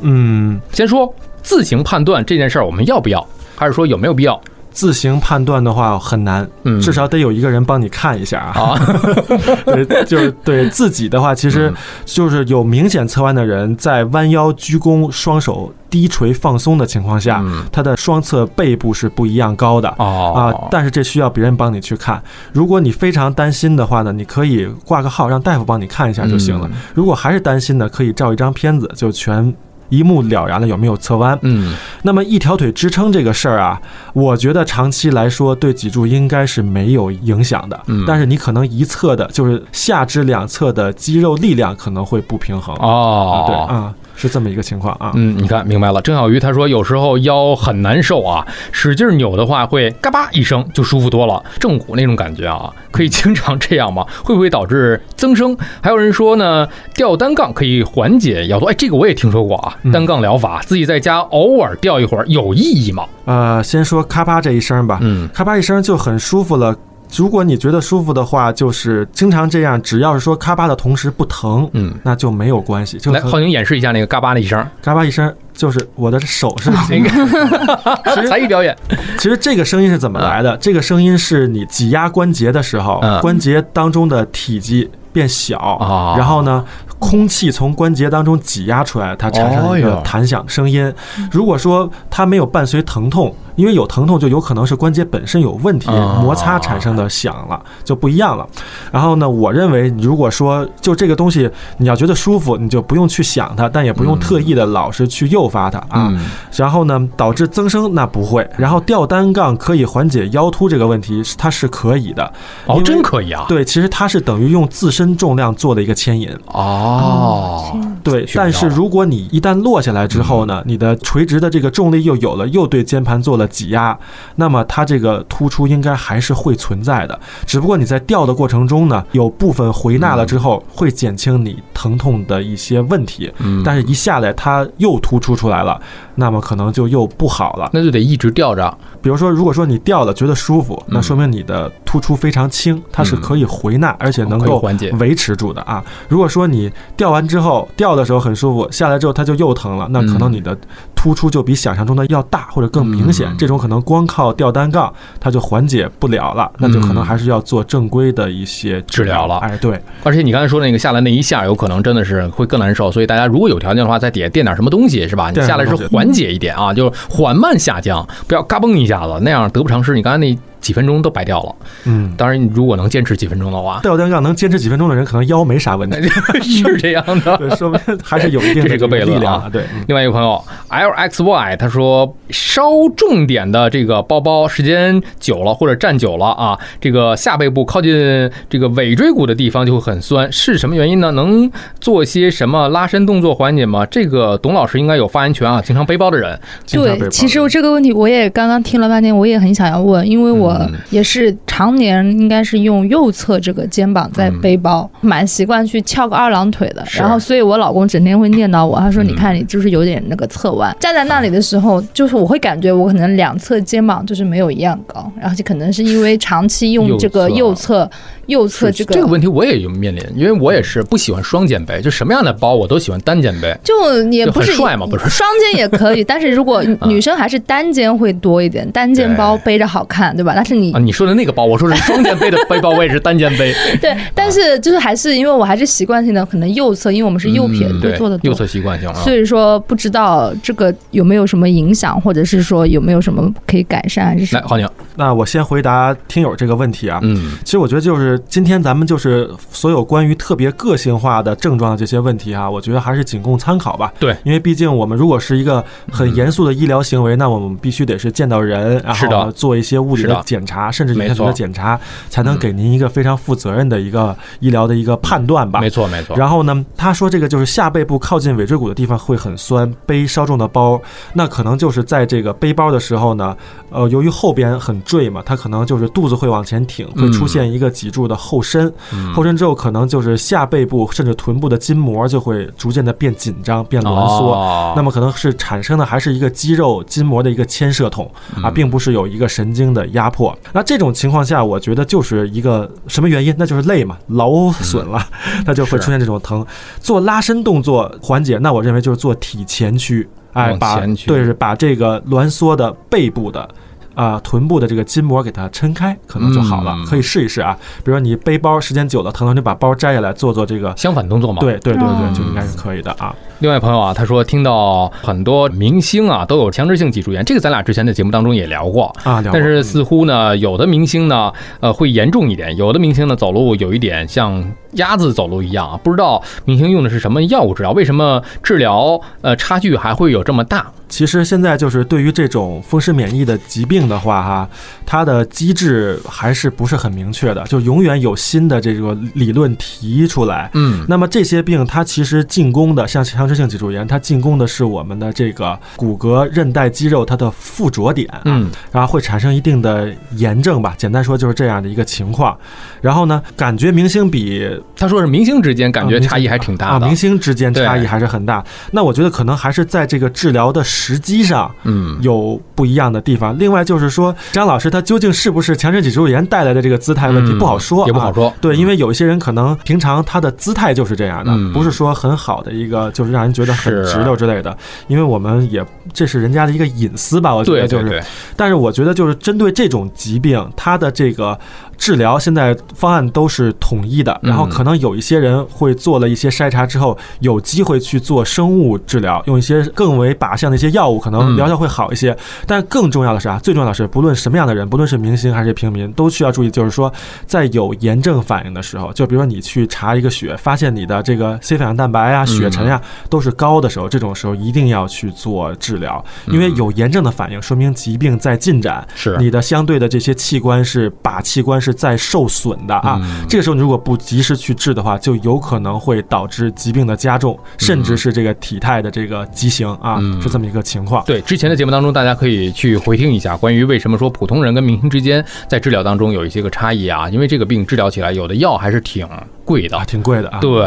Speaker 1: 嗯，
Speaker 3: 先说自行判断这件事儿，我们要不要，还是说有没有必要？
Speaker 1: 自行判断的话很难，
Speaker 3: 嗯
Speaker 1: 至少得有一个人帮你看一下啊。
Speaker 3: 啊，
Speaker 1: 对，就是对自己的话，其实
Speaker 3: 嗯
Speaker 1: 就是有明显侧弯的人，在弯腰鞠躬、双手低垂放松的情况下，
Speaker 3: 嗯
Speaker 1: 他的双侧背部是不一样高的。
Speaker 3: 哦
Speaker 1: 啊，但是这需要别人帮你去看。如果你非常担心的话呢，你可以挂个号，让大夫帮你看一下就行了。
Speaker 3: 嗯
Speaker 1: 如果还是担心的，可以照一张片子，就全一目了然了有没有侧弯。
Speaker 3: 嗯
Speaker 1: 那么一条腿支撑这个事儿啊，我觉得长期来说对脊柱应该是没有影响的。
Speaker 3: 嗯
Speaker 1: 但是你可能一侧的，就是下肢两侧的肌肉力量可能会不平衡。
Speaker 3: 哦
Speaker 1: 啊，对啊，是这么一个情况啊。
Speaker 3: 嗯，你看明白了。郑小鱼他说，有时候腰很难受啊，使劲扭的话会嘎巴一声就舒服多了，正骨那种感觉啊，可以经常这样吗？会不会导致增生？还有人说呢，吊单杠可以缓解腰痛，哎，这个我也听说过啊，
Speaker 1: 嗯
Speaker 3: 单杠疗法，自己在家偶尔吊一会儿有意义吗？
Speaker 1: 呃，先说咔吧这一声吧，
Speaker 3: 嗯
Speaker 1: 咔吧一声就很舒服了。如果你觉得舒服的话，就是经常这样，只要是说咔吧的同时不疼，
Speaker 3: 嗯，
Speaker 1: 那就没有关系。就
Speaker 3: 来，
Speaker 1: 和
Speaker 3: 浩宁演示一下那个嘎巴的一声，
Speaker 1: 嘎巴一声，就是我的手是
Speaker 3: 那个才艺表演，
Speaker 1: 其实这个声音是怎么来的？这个声音是你挤压关节的时候
Speaker 3: 嗯，
Speaker 1: 关节当中的体积变小
Speaker 3: 啊，
Speaker 1: 然后呢，空气从关节当中挤压出来，它产生一个弹响声音。如果说它没有伴随疼痛，因为有疼痛就有可能是关节本身有问题，
Speaker 3: 啊
Speaker 1: 摩擦产生的响了，就不一样了。然后呢，我认为如果说就这个东西你要觉得舒服，你就不用去想它，但也不用特意的老是去诱发它啊。
Speaker 3: 嗯
Speaker 1: 然后呢，导致增生那不会。然后吊单杠可以缓解腰突这个问题，它是可以的。
Speaker 3: 哦，真可以啊，
Speaker 1: 对，其实它是等于用自身重量做的一个牵引。
Speaker 3: 哦，
Speaker 1: 对，但是如果你一旦落下来之后呢，你的垂直的这个重力又有了，又对肩盘做了挤压，那么它这个突出应该还是会存在的。只不过你在吊的过程中呢，有部分回纳了之后，会减轻你疼痛的一些问题。
Speaker 3: 嗯
Speaker 1: 但是，一下来它又突出出来了，那么可能就又不好了。
Speaker 3: 那就得一直吊着，
Speaker 1: 比如说，如果说你吊了觉得舒服，
Speaker 3: 嗯
Speaker 1: 那说明你的突出非常轻，它是可以回纳，而且能够
Speaker 3: 缓解
Speaker 1: 维持住的啊。如果说你吊完之后吊的时候很舒服，下来之后它就又疼了，那可能你的突出就比想象中的要大或者更明显
Speaker 3: 嗯。
Speaker 1: 这种可能光靠吊单杠它就缓解不了了，那就可能还是要做正规的一些
Speaker 3: 嗯治疗了
Speaker 1: 哎，对，
Speaker 3: 而且你刚才说那个下来那一下，有可能真的是会更难受，所以大家如果有条件的话，在底下垫点什么东西，是吧？你下来是缓解一点啊，就是缓慢下降，不要嘎嘣一下子，那样得不偿失。你刚才那几分钟都白掉了。
Speaker 1: 嗯。
Speaker 3: 当然，你如果能坚持几分钟的话，
Speaker 1: 吊单杠能坚持几分钟的人，可能腰没啥问题，
Speaker 3: 是这样的。
Speaker 1: 对，说明还是有一定的
Speaker 3: 这个
Speaker 1: 力量的。对，嗯
Speaker 3: 另外一个朋友 L X Y 他说，稍重点的这个包包时间久了或者站久了啊，这个下背部靠近这个尾椎骨的地方就会很酸，是什么原因呢？能做些什么拉伸动作缓解吗？这个董老师应该有发言权啊，经常背包的人。
Speaker 2: 对，其实我这个问题我也刚刚听了半天，我也很想要问，因为我
Speaker 3: 嗯。
Speaker 2: 也是常年应该是用右侧这个肩膀在背包，蛮习惯去翘个二郎腿的。然后，所以我老公整天会念叨我，他说：“
Speaker 3: 嗯
Speaker 2: 你看你就是有点那个侧弯，站在那里的时候，就是我会感觉我可能两侧肩膀就是没有一样高，然后就可能是因为长期用这个右
Speaker 3: 右
Speaker 2: 侧右侧这个
Speaker 3: 这个问题我也有面临，因为我也是不喜欢双肩背，就什么样的包我都喜欢单肩背。
Speaker 2: 就也不是
Speaker 3: 很帅嘛不是
Speaker 2: 双肩也可以，但是如果女生还是单肩会多一点，单肩包背着好看，对吧？但是你
Speaker 3: 啊，你说的那个包，我说是双肩背的背包，我也是单肩背。
Speaker 2: 对，但是就是还是因为我还是习惯性的可能右侧，因为我们是右撇子做的多
Speaker 3: 右。侧习惯性啊。
Speaker 2: 所以说不知道这个有没有什么影响，或者是说有没有什么可以改善，还是什
Speaker 3: 来，
Speaker 2: 么？
Speaker 3: 浩宁，
Speaker 1: 那我先回答听友这个问题啊。
Speaker 3: 嗯
Speaker 1: 其实我觉得就是今天咱们就是所有关于特别个性化的症状的这些问题啊，我觉得还是仅供参考吧。
Speaker 3: 对，
Speaker 1: 因为毕竟我们如果是一个很严肃的医疗行为，那我们必须得是见到人，然
Speaker 3: 是的
Speaker 1: 后做一些物理
Speaker 3: 的
Speaker 1: 的检查，甚至影
Speaker 3: 没
Speaker 1: 像局的检查，才能给您一个非常负责任的一个医疗的一个判断吧。
Speaker 3: 没错没错。
Speaker 1: 然后呢，他说这个就是下背部靠近尾椎骨的地方会很酸，背稍重的包，那可能就是在这个背包的时候呢，呃，由于后边很坠嘛，它可能就是肚子会往前挺，会出现一个脊柱的后伸，
Speaker 3: 嗯
Speaker 1: 后伸之后可能就是下背部甚至臀部的筋膜就会逐渐的变紧张、变挛缩。
Speaker 3: 哦
Speaker 1: 那么可能是产生的还是一个肌肉筋膜的一个牵涉痛啊，
Speaker 3: 嗯
Speaker 1: 并不是有一个神经的压迫。那这种情况下，我觉得就是一个什么原因？那就是累嘛，劳损了，它就会出现这种疼。做拉伸动作缓解，那我认为就是做体前屈，哎，把对是把这个挛缩的背部的。啊、臀部的这个筋膜给它撑开，可能就好了。
Speaker 3: 嗯
Speaker 1: 可以试一试啊，比如说你背包时间久了疼了，你把包摘下来做做这个，
Speaker 3: 相反动作嘛。
Speaker 1: 对对对对，
Speaker 2: 嗯
Speaker 1: 就应该是可以的啊。
Speaker 3: 另外朋友啊，他说听到很多明星啊都有强制性脊柱炎，这个咱俩之前的节目当中也聊过。
Speaker 1: 啊，
Speaker 3: 但是似乎呢，有的明星呢，呃，会严重一点；有的明星呢，走路有一点像鸭子走路一样啊。不知道明星用的是什么药物治疗？为什么治疗呃差距还会有这么大？
Speaker 1: 其实现在就是对于这种风湿免疫的疾病的话，哈，它的机制还是不是很明确的，就永远有新的这个理论提出来。
Speaker 3: 嗯，
Speaker 1: 那么这些病它其实进攻的，像强直性脊柱炎，它进攻的是我们的这个骨骼、韧带、肌肉它的附着点，啊
Speaker 3: 嗯，
Speaker 1: 然后会产生一定的炎症吧。简单说就是这样的一个情况。然后呢，感觉明星比
Speaker 3: 他说是明星之间感觉差异还挺大
Speaker 1: 啊，
Speaker 3: 的。
Speaker 1: 明星之间差异还是很大。那我觉得可能还是在这个治疗的时机上。
Speaker 3: 嗯，
Speaker 1: 有不一样的地方。另外就是说，张老师他究竟是不是强直性脊柱炎带来的这个姿态问题
Speaker 3: 嗯
Speaker 1: 不好说，啊。
Speaker 3: 也不好说。
Speaker 1: 对，因为有一些人可能平常他的姿态就是这样的，
Speaker 3: 嗯
Speaker 1: 不是说很好的一个，就是让人觉得很直溜之类的。因为我们也这是人家的一个隐私吧，我觉得就是。
Speaker 3: 对对，
Speaker 1: 但是我觉得就是针对这种疾病，他的这个治疗现在方案都是统一的，
Speaker 3: 嗯。
Speaker 1: 然后可能有一些人会做了一些筛查之后，有机会去做生物治疗，用一些更为靶向的一些药物，可能
Speaker 3: 嗯。
Speaker 1: 疗效会好一些。但更重要的是啊，最重要的是，不论什么样的人，不论是明星还是平民，都需要注意，就是说，在有炎症反应的时候，就比如说你去查一个血，发现你的这个 C 反应蛋白啊、血沉呀、都是高的时候，这种时候一定要去做治疗，因为有炎症的反应，说明疾病在进展，
Speaker 3: 是。
Speaker 1: 你的相对的这些器官是靶器官是在受损的啊。
Speaker 3: 嗯
Speaker 1: 这个时候你如果不及时去治的话，就有可能会导致疾病的加重，甚至是这个体态的这个畸形啊，
Speaker 3: 嗯
Speaker 1: 是这么一个情况。
Speaker 3: 对之前的节目当中，大家可以去回听一下关于为什么说普通人跟明星之间在治疗当中有一些个差异啊，因为这个病治疗起来有的药还是挺贵的
Speaker 1: 啊，。挺贵的啊。
Speaker 3: 对，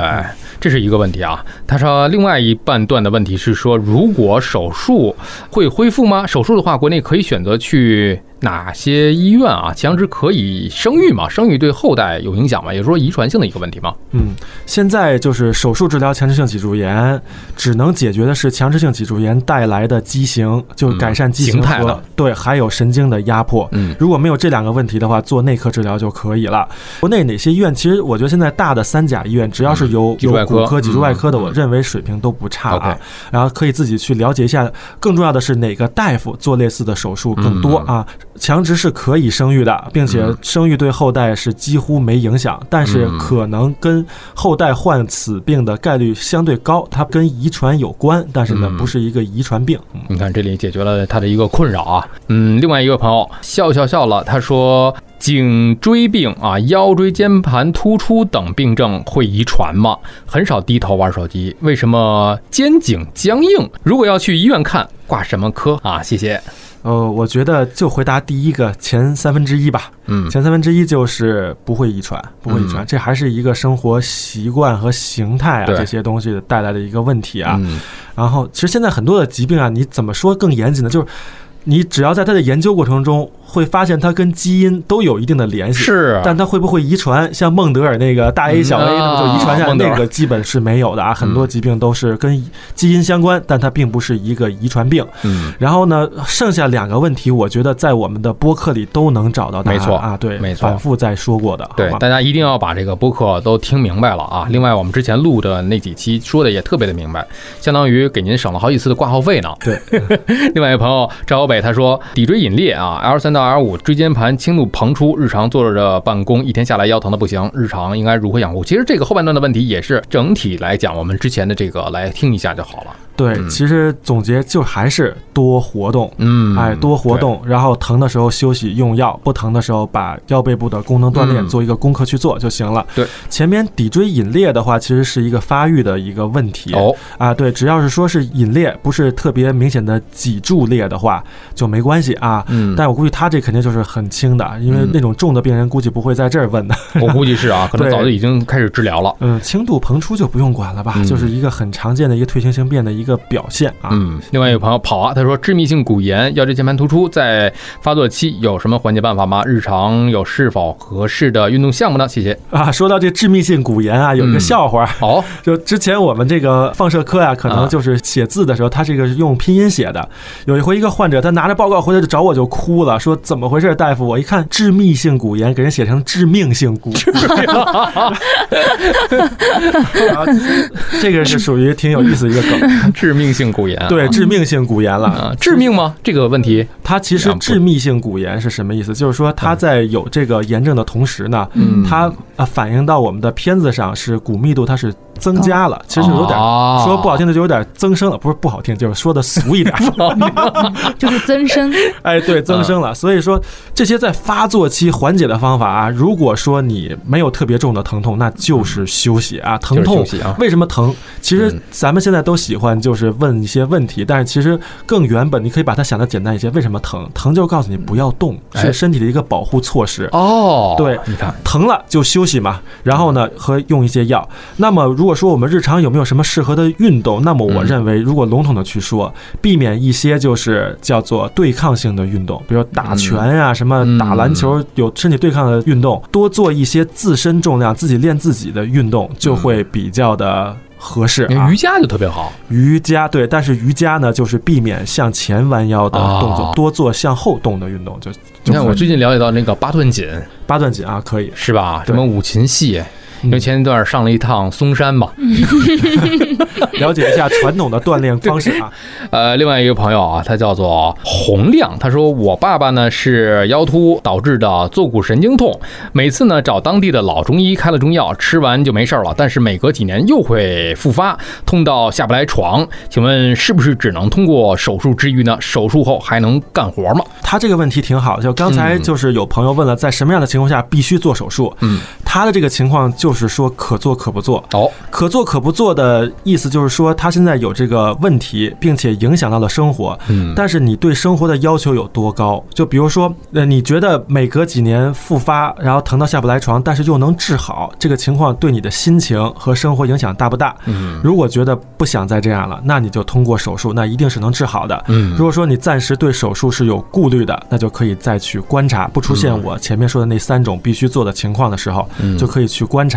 Speaker 3: 这是一个问题啊。他说，另外一半段的问题是说，如果手术会恢复吗？手术的话，国内可以选择去哪些医院啊？强制可以生育吗？生育对后代有影响吗？也就是说遗传性的一个问题吗？
Speaker 1: 嗯，现在就是手术治疗强直性脊柱炎，只能解决的是强直性脊柱炎带来的畸形，就改善畸形和、
Speaker 3: 形态的
Speaker 1: 对，还有神经的压迫。
Speaker 3: 嗯
Speaker 1: 如果没有这两个问题的话，做内科治疗就可以了。国内哪些医院？其实我觉得现在大的三甲医院，只要是有、有骨科、脊柱外科的，
Speaker 3: 嗯
Speaker 1: 我认为水平都不差啊。然后可以自己去了解一下。更重要的是，哪个大夫做类似的手术更多
Speaker 3: 嗯
Speaker 1: 啊？强直是可以生育的，并且
Speaker 3: 嗯
Speaker 1: 生育对后代是几乎没影响，但是
Speaker 3: 嗯
Speaker 1: 可能跟后代患此病的概率相对高，它跟遗传有关，但是呢
Speaker 3: 嗯
Speaker 1: 不是一个遗传病。嗯
Speaker 3: 你看，这里解决了他的一个困扰啊。嗯，另外一个朋友笑笑笑了，他说颈椎病啊、腰椎间盘突出等病症会遗传吗？很少低头玩手机，为什么肩颈僵硬？如果要去医院看，挂什么科啊？谢谢。
Speaker 1: 呃，我觉得就回答第一个前三分之一吧。
Speaker 3: 嗯
Speaker 1: 前三分之一就是不会遗传，不会遗传，
Speaker 3: 嗯
Speaker 1: 这还是一个生活习惯和形态啊这些东西带来的一个问题啊。
Speaker 3: 嗯
Speaker 1: 然后，其实现在很多的疾病啊，你怎么说更严谨呢？就是你只要在它的研究过程中会发现它跟基因都有一定的联系，
Speaker 3: 是，
Speaker 1: 但它会不会遗传？像孟德尔那个大 A 小 A，
Speaker 3: 嗯
Speaker 1: 那么就遗传下那个基本是没有的啊。很多疾病都是跟基因相关，但它并不是一个遗传病。
Speaker 3: 嗯，
Speaker 1: 然后呢，剩下两个问题，我觉得在我们的播客里都能找到答案
Speaker 3: 没错
Speaker 1: 啊，对，
Speaker 3: 没错
Speaker 1: 反复在说过的，
Speaker 3: 对？大家一定要把这个播客都听明白了啊！另外，我们之前录的那几期说的也特别的明白，相当于给您省了好几次的挂号费呢。
Speaker 1: 对，
Speaker 3: 另外一位朋友赵小北他说，骶椎隐裂啊，L 三到 L 五椎间盘轻度膨出，日常坐着办公，一天下来腰疼的不行，日常应该如何养护？其实这个后半段的问题也是整体来讲，我们之前的这个来听一下就好了。
Speaker 1: 对，
Speaker 3: 嗯
Speaker 1: 其实总结就还是多活动。
Speaker 3: 嗯，
Speaker 1: 哎，多活动，然后疼的时候休息用药，不疼的时候把腰背部的功能锻炼
Speaker 3: 嗯
Speaker 1: 做一个功课去做就行了。
Speaker 3: 对，
Speaker 1: 前面骶椎隐裂的话，其实是一个发育的一个问题。
Speaker 3: 哦，
Speaker 1: 啊，对，只要是说是隐裂，不是特别明显的脊柱裂的话，就没关系啊。
Speaker 3: 嗯，
Speaker 1: 但我估计他这肯定就是很轻的，因为
Speaker 3: 嗯
Speaker 1: 那种重的病人估计不会在这儿问的。
Speaker 3: 我估计是啊，可能早就已经开始治疗了。
Speaker 1: 嗯，轻度膨出就不用管了吧，
Speaker 3: 嗯
Speaker 1: 就是一个很常见的一个退行性变的一个表现啊。
Speaker 3: 嗯，另外一个朋友跑啊，他说致密性骨炎、腰椎间盘突出在发作期有什么缓解办法吗？日常有是否合适的运动项目呢？谢谢。
Speaker 1: 啊，说到这致密性骨炎啊，有一个
Speaker 3: 嗯
Speaker 1: 笑话，
Speaker 3: 哦，
Speaker 1: 就之前我们这个放射科呀、可
Speaker 3: 啊
Speaker 1: 能就是写字的时候，他这个是用拼音写的。有一回一个患者，他拿着报告回来就找我就哭了，说怎么回事，大夫？我一看致密性骨炎，给人写成致命性骨。啊这个是属于挺有意思的一个梗。
Speaker 3: 致命性骨炎啊，
Speaker 1: 对，致命性骨炎了。
Speaker 3: 啊，致命吗？这个问题，
Speaker 1: 它其实致密性骨炎是什么意思？就是说它在有这个炎症的同时呢，
Speaker 3: 嗯，
Speaker 1: 它啊反映到我们的片子上是骨密度它是增加了，其实有点
Speaker 3: 哦
Speaker 1: 说不好听的就有点增生了，不是不好听，就是说的俗一点，
Speaker 2: 就是增生。
Speaker 1: 哎，对，增生了。所以说这些在发作期缓解的方法啊，如果说你没有特别重的疼痛，那就是休息啊，疼
Speaker 3: 就是休
Speaker 1: 痛。
Speaker 3: 息啊，
Speaker 1: 为什么疼？其实
Speaker 3: 嗯
Speaker 1: 咱们现在都喜欢就是问一些问题，但是其实更原本，你可以把它想的简单一些。为什么疼？疼就是告诉你不要动，
Speaker 3: 哎
Speaker 1: 是身体的一个保护措施。
Speaker 3: 哦，
Speaker 1: 对
Speaker 3: 你看，
Speaker 1: 疼了就休息嘛，然后呢和用一些药。那么如果说我们日常有没有什么适合的运动？那么我
Speaker 3: 嗯
Speaker 1: 认为，如果笼统的去说，避免一些就是叫做对抗性的运动，比如打拳呀、什么
Speaker 3: 嗯
Speaker 1: 打篮球有身体对抗的运动，多做一些自身重量、自己练自己的运动，就会比较的。合适啊
Speaker 3: 瑜，伽就特别好，
Speaker 1: 瑜伽对，但是瑜伽呢，就是避免向前弯腰的动作，
Speaker 3: 哦
Speaker 1: 多做向后动的运动，就
Speaker 3: 你看，我最近了解到那个八段锦
Speaker 1: 八段锦啊，可以。
Speaker 3: 是吧？什么五禽戏，因为
Speaker 1: 嗯
Speaker 3: 前一段上了一趟嵩山嘛。
Speaker 1: 了解一下传统的锻炼方式啊。
Speaker 3: 呃，另外一个朋友啊，他叫做洪亮，他说我爸爸呢是腰突导致的坐骨神经痛，每次呢找当地的老中医开了中药，吃完就没事了，但是每隔几年又会复发，痛到下不来床。请问是不是只能通过手术治愈呢？手术后还能干活吗？
Speaker 1: 他这个问题挺好，就刚才
Speaker 3: 嗯
Speaker 1: 就是有朋友问了，在什么样的情况下必须做手术？
Speaker 3: 嗯，
Speaker 1: 他的这个情况就是说可做可不做。
Speaker 3: 哦，
Speaker 1: 可做可不做的意思就是说，他现在有这个问题，并且影响到了生活。
Speaker 3: 嗯，
Speaker 1: 但是你对生活的要求有多高？就比如说，呃，你觉得每隔几年复发，然后疼到下不来床，但是又能治好，这个情况对你的心情和生活影响大不大？
Speaker 3: 嗯
Speaker 1: 如果觉得不想再这样了，那你就通过手术，那一定是能治好的。
Speaker 3: 嗯
Speaker 1: 如果说你暂时对手术是有顾虑的，那就可以再去观察，不出现我前面说的那三种必须做的情况的时候，
Speaker 3: 嗯
Speaker 1: 就可以去观察。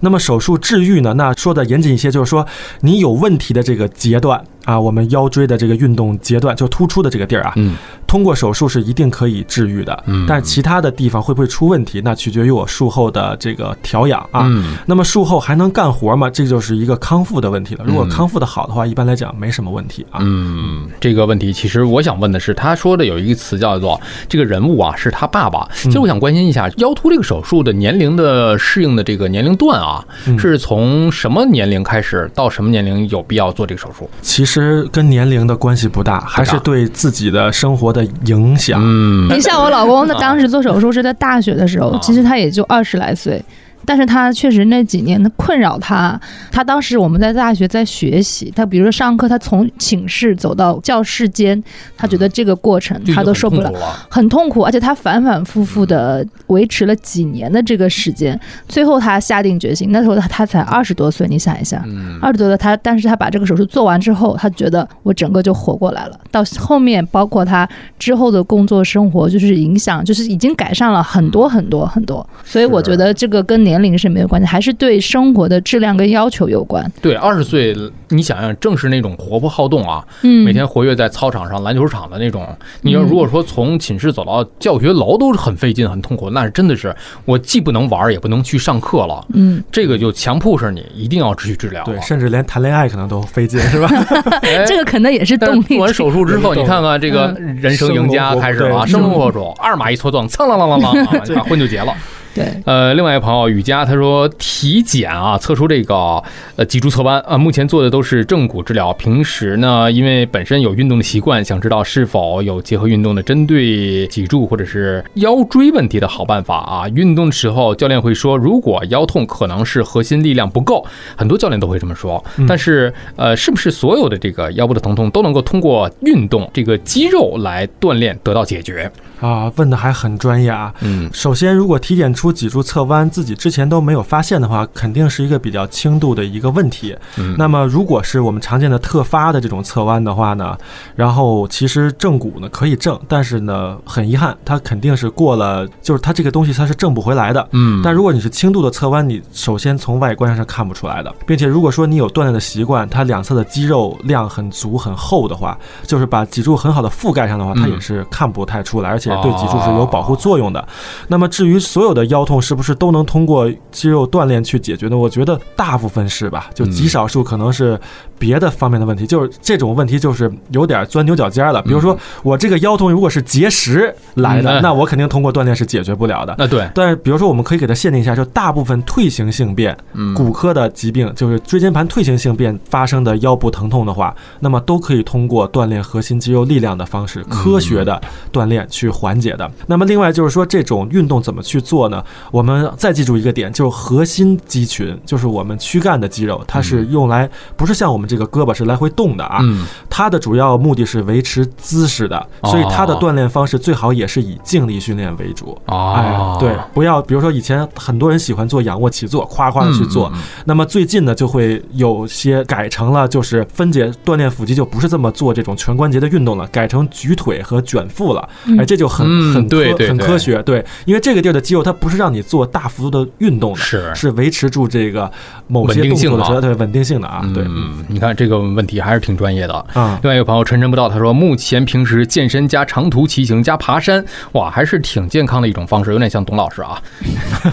Speaker 1: 那么手术治愈呢？那说的严谨一些，就是说你有问题的这个阶段啊，我们腰椎的这个运动阶段，就突出的这个地儿啊，
Speaker 3: 嗯
Speaker 1: 通过手术是一定可以治愈的。
Speaker 3: 嗯
Speaker 1: 但是其他的地方会不会出问题，那取决于我术后的这个调养啊。
Speaker 3: 嗯
Speaker 1: 那么术后还能干活吗？这就是一个康复的问题了。如果
Speaker 3: 嗯
Speaker 1: 康复的好的话，一般来讲没什么问题啊。
Speaker 3: 嗯，这个问题其实我想问的是，他说的有一个词叫做这个人物啊是他爸爸。其实我想关心一下，腰突这个手术的年龄的适应的这个年龄段啊，
Speaker 1: 嗯
Speaker 3: 是从什么年龄开始到什么年龄有必要做这个手术？
Speaker 1: 其实跟年龄的关系不大，还是对自己的生活的影响。
Speaker 3: 嗯
Speaker 2: 你像我老公，他当时做手术是在大学的时候
Speaker 3: 啊，
Speaker 2: 其实他也就二十来岁。但是他确实那几年的困扰他，他当时我们在大学在学习，他比如说上课，他从寝室走到教室间，他觉得这个过程他都受不了
Speaker 3: 很痛，苦
Speaker 2: 而且他反反复复的维持了几年的这个时间，最后他下定决心，那时候他他才二十多岁，你想一下，
Speaker 3: 嗯
Speaker 2: 二十多岁他，但是他把这个手术做完之后，他觉得我整个就活过来了。到后面，包括他之后的工作生活，就是影响，就是已经改善了很多很多很多。所以我觉得这个跟年龄是没有关系，还是对生活的质量跟要求有关。
Speaker 3: 对，二十岁，你想想，正是那种活泼好动啊，
Speaker 2: 嗯，
Speaker 3: 每天活跃在操场上、篮球场的那种。你要如果说从寝室走到教学楼都是很费劲、很痛苦，那是真的是我既不能玩，也不能去上课了。
Speaker 2: 嗯，
Speaker 3: 这个就强迫着你一定要去治疗。
Speaker 1: 对，甚至连谈恋爱可能都费劲，是吧？
Speaker 3: 哎
Speaker 2: 这个可能也是动力
Speaker 3: 做完手术之后，你看看这个人生赢家开始了啊，生
Speaker 1: 生龙
Speaker 3: 龙活虎，二马一搓撞，蹭啷啷啷啷 啊，把婚就结了。
Speaker 2: 对，
Speaker 3: 呃，另外一个朋友雨佳他说，体检啊，测出这个呃脊柱侧弯啊，目前做的都是正骨治疗。平时呢，因为本身有运动的习惯，想知道是否有结合运动的针对脊柱或者是腰椎问题的好办法啊。运动的时候，教练会说，如果腰痛，可能是核心力量不够，很多教练都会这么说。但是呃，是不是所有的这个腰部的疼痛都能够通过运动这个肌肉来锻炼得到解决？
Speaker 1: 啊，问的还很专业啊。
Speaker 3: 嗯
Speaker 1: 首先，如果体检出脊柱侧弯，自己之前都没有发现的话，肯定是一个比较轻度的一个问题。
Speaker 3: 嗯
Speaker 1: 那么，如果是我们常见的特发的这种侧弯的话呢，然后其实正骨呢可以正，但是呢，很遗憾，它肯定是过了，就是它这个东西它是正不回来的。
Speaker 3: 嗯
Speaker 1: 但如果你是轻度的侧弯，你首先从外观上是看不出来的，并且如果说你有锻炼的习惯，它两侧的肌肉量很足很厚的话，就是把脊柱很好的覆盖上的话，它
Speaker 3: 嗯
Speaker 1: 也是看不太出来，而且对脊柱是有保护作用的。那么至于所有的腰痛是不是都能通过肌肉锻炼去解决呢？我觉得大部分是吧，就极少数可能是别的方面的问题，就是这种问题就是有点钻牛角尖了。比如说我这个腰痛如果是结石来的，
Speaker 3: 嗯
Speaker 1: 那我肯定通过锻炼是解决不了的。
Speaker 3: 那对，
Speaker 1: 但是，比如说，我们可以给它限定一下，就大部分退行性变、
Speaker 3: 嗯
Speaker 1: 骨科的疾病，就是椎间盘退行性变发生的腰部疼痛的话，那么都可以通过锻炼核心肌肉力量的方式，科学的锻炼去缓解的。那么，另外就是说，这种运动怎么去做呢？我们再记住一个点，就是核心肌群，就是我们躯干的肌肉，它是用来不是像我们这个胳膊是来回动的啊，
Speaker 3: 嗯。
Speaker 1: 它的主要目的是维持姿势的，所以它的锻炼方式最好也是以静力训练为主。
Speaker 3: 哦。
Speaker 1: 哎，对，不要，比如说以前很多人喜欢做仰卧起坐，夸夸的去做，那么最近呢就会有些改成了，就是分解锻炼腹肌，就不是这么做这种全关节的运动了，改成举腿和卷腹了。哎，这就很
Speaker 3: 嗯
Speaker 1: 很科很科学，对，因为这个地儿的肌肉它不是让你做大幅度的运动的，
Speaker 3: 是。
Speaker 1: 是维持住这个某些动作的对稳定性的啊，对，
Speaker 3: 嗯，你看这个问题还是挺专业的。
Speaker 1: 啊。
Speaker 3: 另外一个朋友陈晨不到，他说目前平时健身加长途骑行加爬山，哇，还是挺健康的一种方式，有点像董老师啊。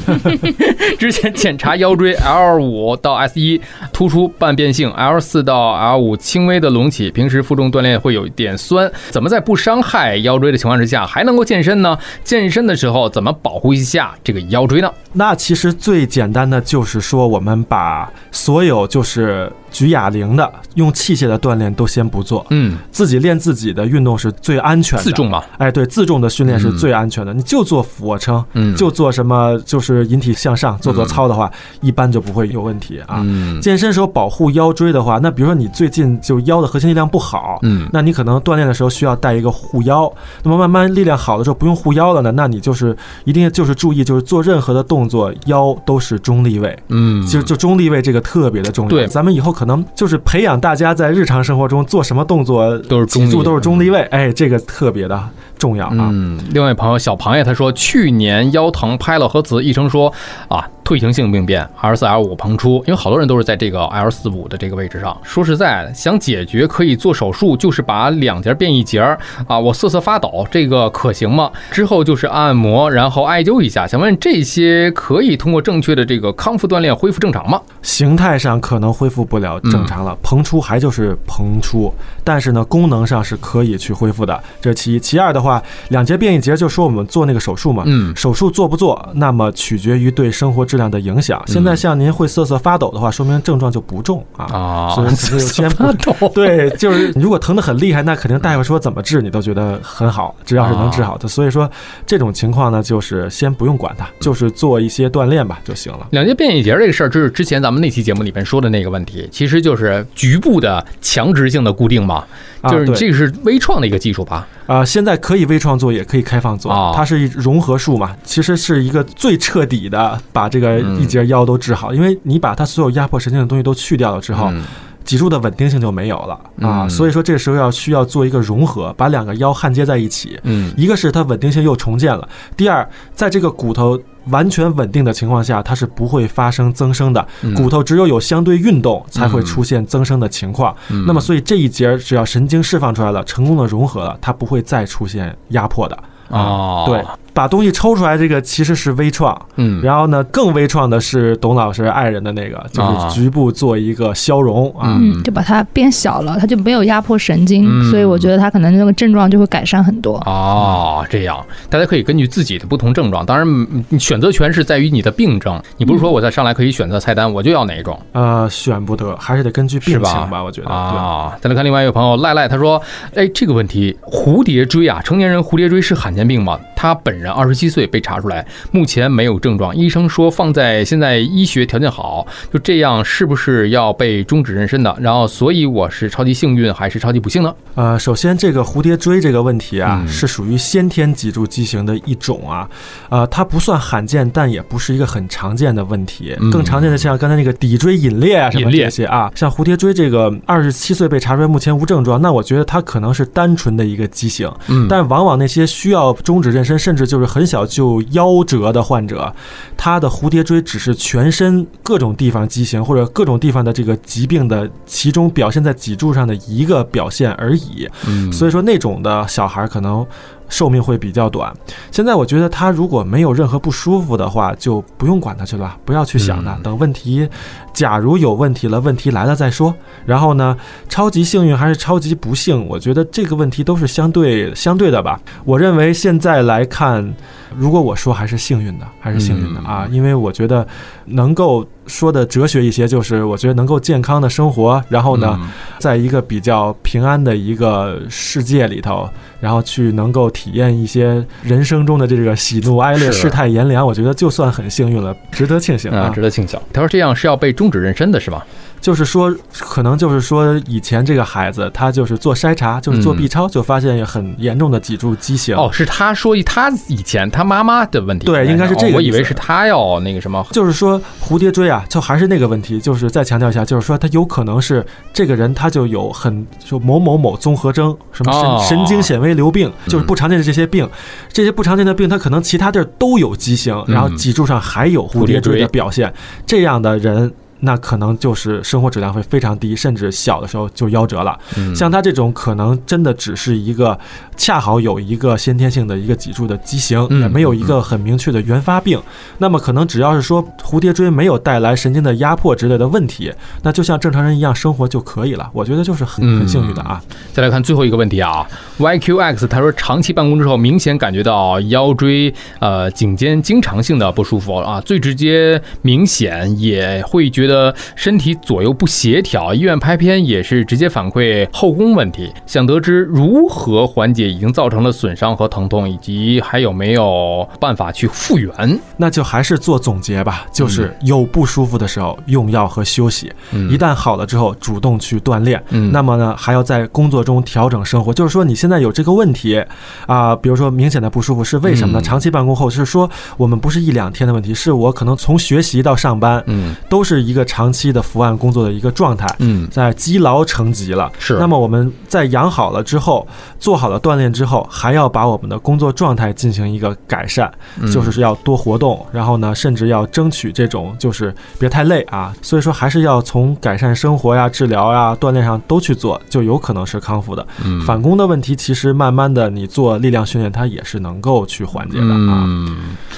Speaker 3: 之前检查腰椎 L 五到 S 一突出半变性，L 四到 L 五轻微的隆起，平时负重锻炼会有一点酸，怎么在不伤害腰椎的情况之下还能够健身呢？健身的时候怎么保护一下这个腰椎呢？
Speaker 1: 那其实最简单的就是说，我们把所有就是举哑铃的、用器械的锻炼都先不做，
Speaker 3: 嗯，
Speaker 1: 自己练自己的运动是最安全的。
Speaker 3: 自重嘛，
Speaker 1: 哎，对，自重的训练是最安全的。你就做俯卧撑，
Speaker 3: 嗯，
Speaker 1: 就做什么就是引体向上，做做操的话，一般就不会有问题啊。
Speaker 3: 嗯
Speaker 1: 健身时候保护腰椎的话，那比如说你最近就腰的核心力量不好，
Speaker 3: 嗯
Speaker 1: 那你可能锻炼的时候需要带一个护腰。那么慢慢力量好的时候不用护腰了呢，那你就是一定就是注意，就是做任何的动作腰都是中立位。
Speaker 3: 嗯，
Speaker 1: 就就中立位这个特别的重要。
Speaker 3: 对
Speaker 1: 咱们以后可能就是培养大家在日常生活中做什么动作
Speaker 3: 都是
Speaker 1: 脊柱都是中立位，哎，这个特别的重要啊。
Speaker 3: 嗯，另外一朋友小螃蟹他说，去年腰疼拍了核磁，医生说啊，退行性病变，L 四 L 五膨出，因为好多人都是在这个 L 四五的这个位置上。说实在的，想解决可以做手术，就是把两节变一节儿啊，我瑟瑟发抖，这个可行吗？之后就是按摩，然后艾灸一下。想问这些可以通过正确的这个康复锻炼恢复正常吗？
Speaker 1: 形态上可能恢复不了正常了，膨出还就是膨出，但是呢，功能上是可以去恢复的。这是其一，其二的话，两节变一节，就说我们做那个手术嘛，
Speaker 3: 嗯
Speaker 1: 手术做不做，那么取决于对生活质量的影响。现在像您会瑟瑟发抖的话，说明症状就不重啊。
Speaker 3: 啊，
Speaker 1: 所以先不 对，就是如果疼得很厉害，那肯定大夫说怎么治你都觉得很好，只要是能治好的。所以说这种情况呢，就是先不用管它，就是做一些锻炼吧就行了。
Speaker 3: 两节变异节这个事儿，就是之前咱们那期节目里面说的那个问题，其实就是局部的强直性的固定嘛，就是这个是微创的一个技术吧？
Speaker 1: 啊、现在可以微创做，也可以开放做，
Speaker 3: 哦
Speaker 1: 它是一融合术嘛，其实是一个最彻底的把这个
Speaker 3: 嗯。
Speaker 1: 一节腰都治好，因为你把它所有压迫神经的东西都去掉了之后，
Speaker 3: 嗯。
Speaker 1: 脊柱的稳定性就没有了啊，
Speaker 3: 嗯。
Speaker 1: 所以说这时候要需要做一个融合，把两个腰焊接在一起。
Speaker 3: 嗯。
Speaker 1: 一个是它稳定性又重建了，第二，在这个骨头完全稳定的情况下，它是不会发生增生的。
Speaker 3: 嗯
Speaker 1: 骨头只有有相对运动才会出现增生的情况。
Speaker 3: 嗯
Speaker 1: 那么，所以这一节只要神经释放出来了，成功的融合了，它不会再出现压迫的。
Speaker 3: 哦，
Speaker 1: 对，把东西抽出来，这个其实是微创。
Speaker 3: 嗯，
Speaker 1: 然后呢，更微创的是董老师爱人的那个，就
Speaker 3: 啊
Speaker 1: 是局部做一个消融啊。
Speaker 2: 就把它变小了，它就没有压迫神经，
Speaker 3: 嗯
Speaker 2: 所以我觉得他可能那个症状就会改善很多。
Speaker 3: 哦，这样，大家可以根据自己的不同症状，当然选择权是在于你的病症，你不是说我在上来可以选择菜单，我就要哪一种。
Speaker 1: 呃，选不得，还是得根据病情吧，我觉得。对。
Speaker 3: 啊，再来看另外一个朋友赖赖，他说：“哎，这个问题，蝴蝶锥啊，成年人蝴蝶锥是罕见病吗？他本人二十七岁被查出来，目前没有症状，医生说放在现在医学条件好，就这样是不是要被终止妊娠的？然后，所以我是超级幸运还是超级不幸呢？
Speaker 1: 呃，首先这个蝴蝶锥这个问题啊，
Speaker 3: 嗯
Speaker 1: 是属于先天脊柱畸形的一种啊，呃，它不算罕见，但也不是一个很常见的问题。
Speaker 3: 嗯
Speaker 1: 更常见的像刚才那个骶椎隐裂啊什么这些啊，像蝴蝶锥这个二十七岁被查出来，目前无症状，那我觉得它可能是单纯的一个畸形。
Speaker 3: 嗯，
Speaker 1: 但往往那些需要终止妊娠，甚至就是很小就夭折的患者，他的蝴蝶锥只是全身各种地方畸形或者各种地方的这个疾病的其中表现在脊柱上的一个表现而已。
Speaker 3: 嗯，
Speaker 1: 所以说那种的小孩可能寿命会比较短。现在我觉得他如果没有任何不舒服的话，就不用管他去了，不要去想他。
Speaker 3: 嗯
Speaker 1: 等问题，假如有问题了，问题来了再说。然后呢，超级幸运还是超级不幸，我觉得这个问题都是相对相对的吧。我认为现在来看，如果我说还是幸运的，还是幸运的
Speaker 3: 嗯
Speaker 1: 啊，因为我觉得能够说的哲学一些，就是我觉得能够健康的生活，然后呢。
Speaker 3: 嗯
Speaker 1: 在一个比较平安的一个世界里头，然后去能够体验一些人生中的这个喜怒哀乐、世态炎凉，我觉得就算很幸运了，值得庆幸
Speaker 3: 啊，
Speaker 1: 啊。
Speaker 3: 值得庆幸。他说这样是要被终止妊娠的是吧？
Speaker 1: 就是说，可能就是说，以前这个孩子他就是做筛查，就是做
Speaker 3: 嗯
Speaker 1: B 超，就发现很严重的脊柱畸形。
Speaker 3: 哦，是他说他以前他妈妈的问题，
Speaker 1: 对应该是这个
Speaker 3: 哦我以为是他要那个什么。
Speaker 1: 就是说蝴蝶锥啊，就还是那个问题，就是再强调一下，就是说他有可能是这个人他就有很就某某某综合征，什么
Speaker 3: 哦
Speaker 1: 神神经纤维瘤病，就是不常见的这些病，这些不常见的病，他可能其他地儿都有畸形，然后
Speaker 3: 嗯
Speaker 1: 脊柱上还有蝴蝶锥的表现，这样的人。那可能就是生活质量会非常低，甚至小的时候就夭折了。
Speaker 3: 嗯
Speaker 1: 像他这种，可能真的只是一个恰好有一个先天性的一个脊柱的畸形，
Speaker 3: 嗯
Speaker 1: 也没有一个很明确的原发病。那么可能只要是说蝴蝶椎没有带来神经的压迫之类的问题，那就像正常人一样生活就可以了。我觉得就是很
Speaker 3: 嗯
Speaker 1: 很幸运的啊。
Speaker 3: 再来看最后一个问题啊，YQX 他说长期办公之后，明显感觉到腰椎、呃颈肩经常性的不舒服啊，最直接明显也会觉得身体左右不协调，医院拍片也是直接反馈后宫问题，想得知如何缓解已经造成的损伤和疼痛，以及还有没有办法去复原。
Speaker 1: 那就还是做总结吧，就是有不舒服的时候用药和休息，
Speaker 3: 嗯
Speaker 1: 一旦好了之后主动去锻炼。
Speaker 3: 嗯
Speaker 1: 那么呢，还要在工作中调整生活。就是说，你现在有这个问题啊、比如说明显的不舒服是为什么呢？
Speaker 3: 嗯
Speaker 1: 长期办公后是说我们不是一两天的问题，是我可能从学习到上班
Speaker 3: 嗯
Speaker 1: 都是一个长期的伏案工作的一个状态。
Speaker 3: 嗯
Speaker 1: 在积劳成疾了，
Speaker 3: 是
Speaker 1: 那么我们在养好了之后，做好了锻炼之后，还要把我们的工作状态进行一个改善，
Speaker 3: 嗯
Speaker 1: 就是要多活动，然后呢，甚至要争取这种就是别太累啊。所以说，还是要从改善生活呀、治疗呀、锻炼上都去做，就有可能是康复的。
Speaker 3: 嗯
Speaker 1: 反攻的问题，其实慢慢的你做力量训练，它也是能够去缓解的啊。
Speaker 3: 嗯，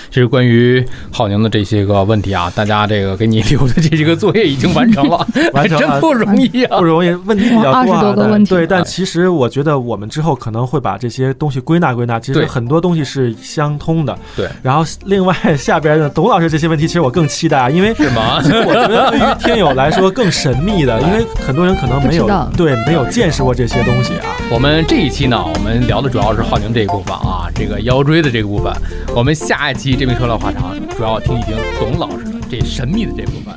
Speaker 3: 这是关于浩宁的这些个问题啊，大家这个给你留的这些个作业已经完成了，
Speaker 1: 完成了
Speaker 3: 真不容易啊
Speaker 1: 不。容易，问题比较多、啊。
Speaker 2: 多个问题
Speaker 1: 对，但其实我觉得我们之后可能会把这些东西归纳归纳，其实很多东西是相通的。
Speaker 3: 对，
Speaker 1: 然后另外 下边的董老师这些问题，其实我更期待啊，因为
Speaker 3: 是吗？
Speaker 1: 其实我觉得对于听友来说更神秘的，因为很多人可能没有对没有见识过这些东西啊。
Speaker 3: 我们这一期呢，我们聊的主要是浩宁这一部分啊，这个腰椎的这个部分。我们下一期这边车辆话长，主要听一听董老师的这神秘的这部分。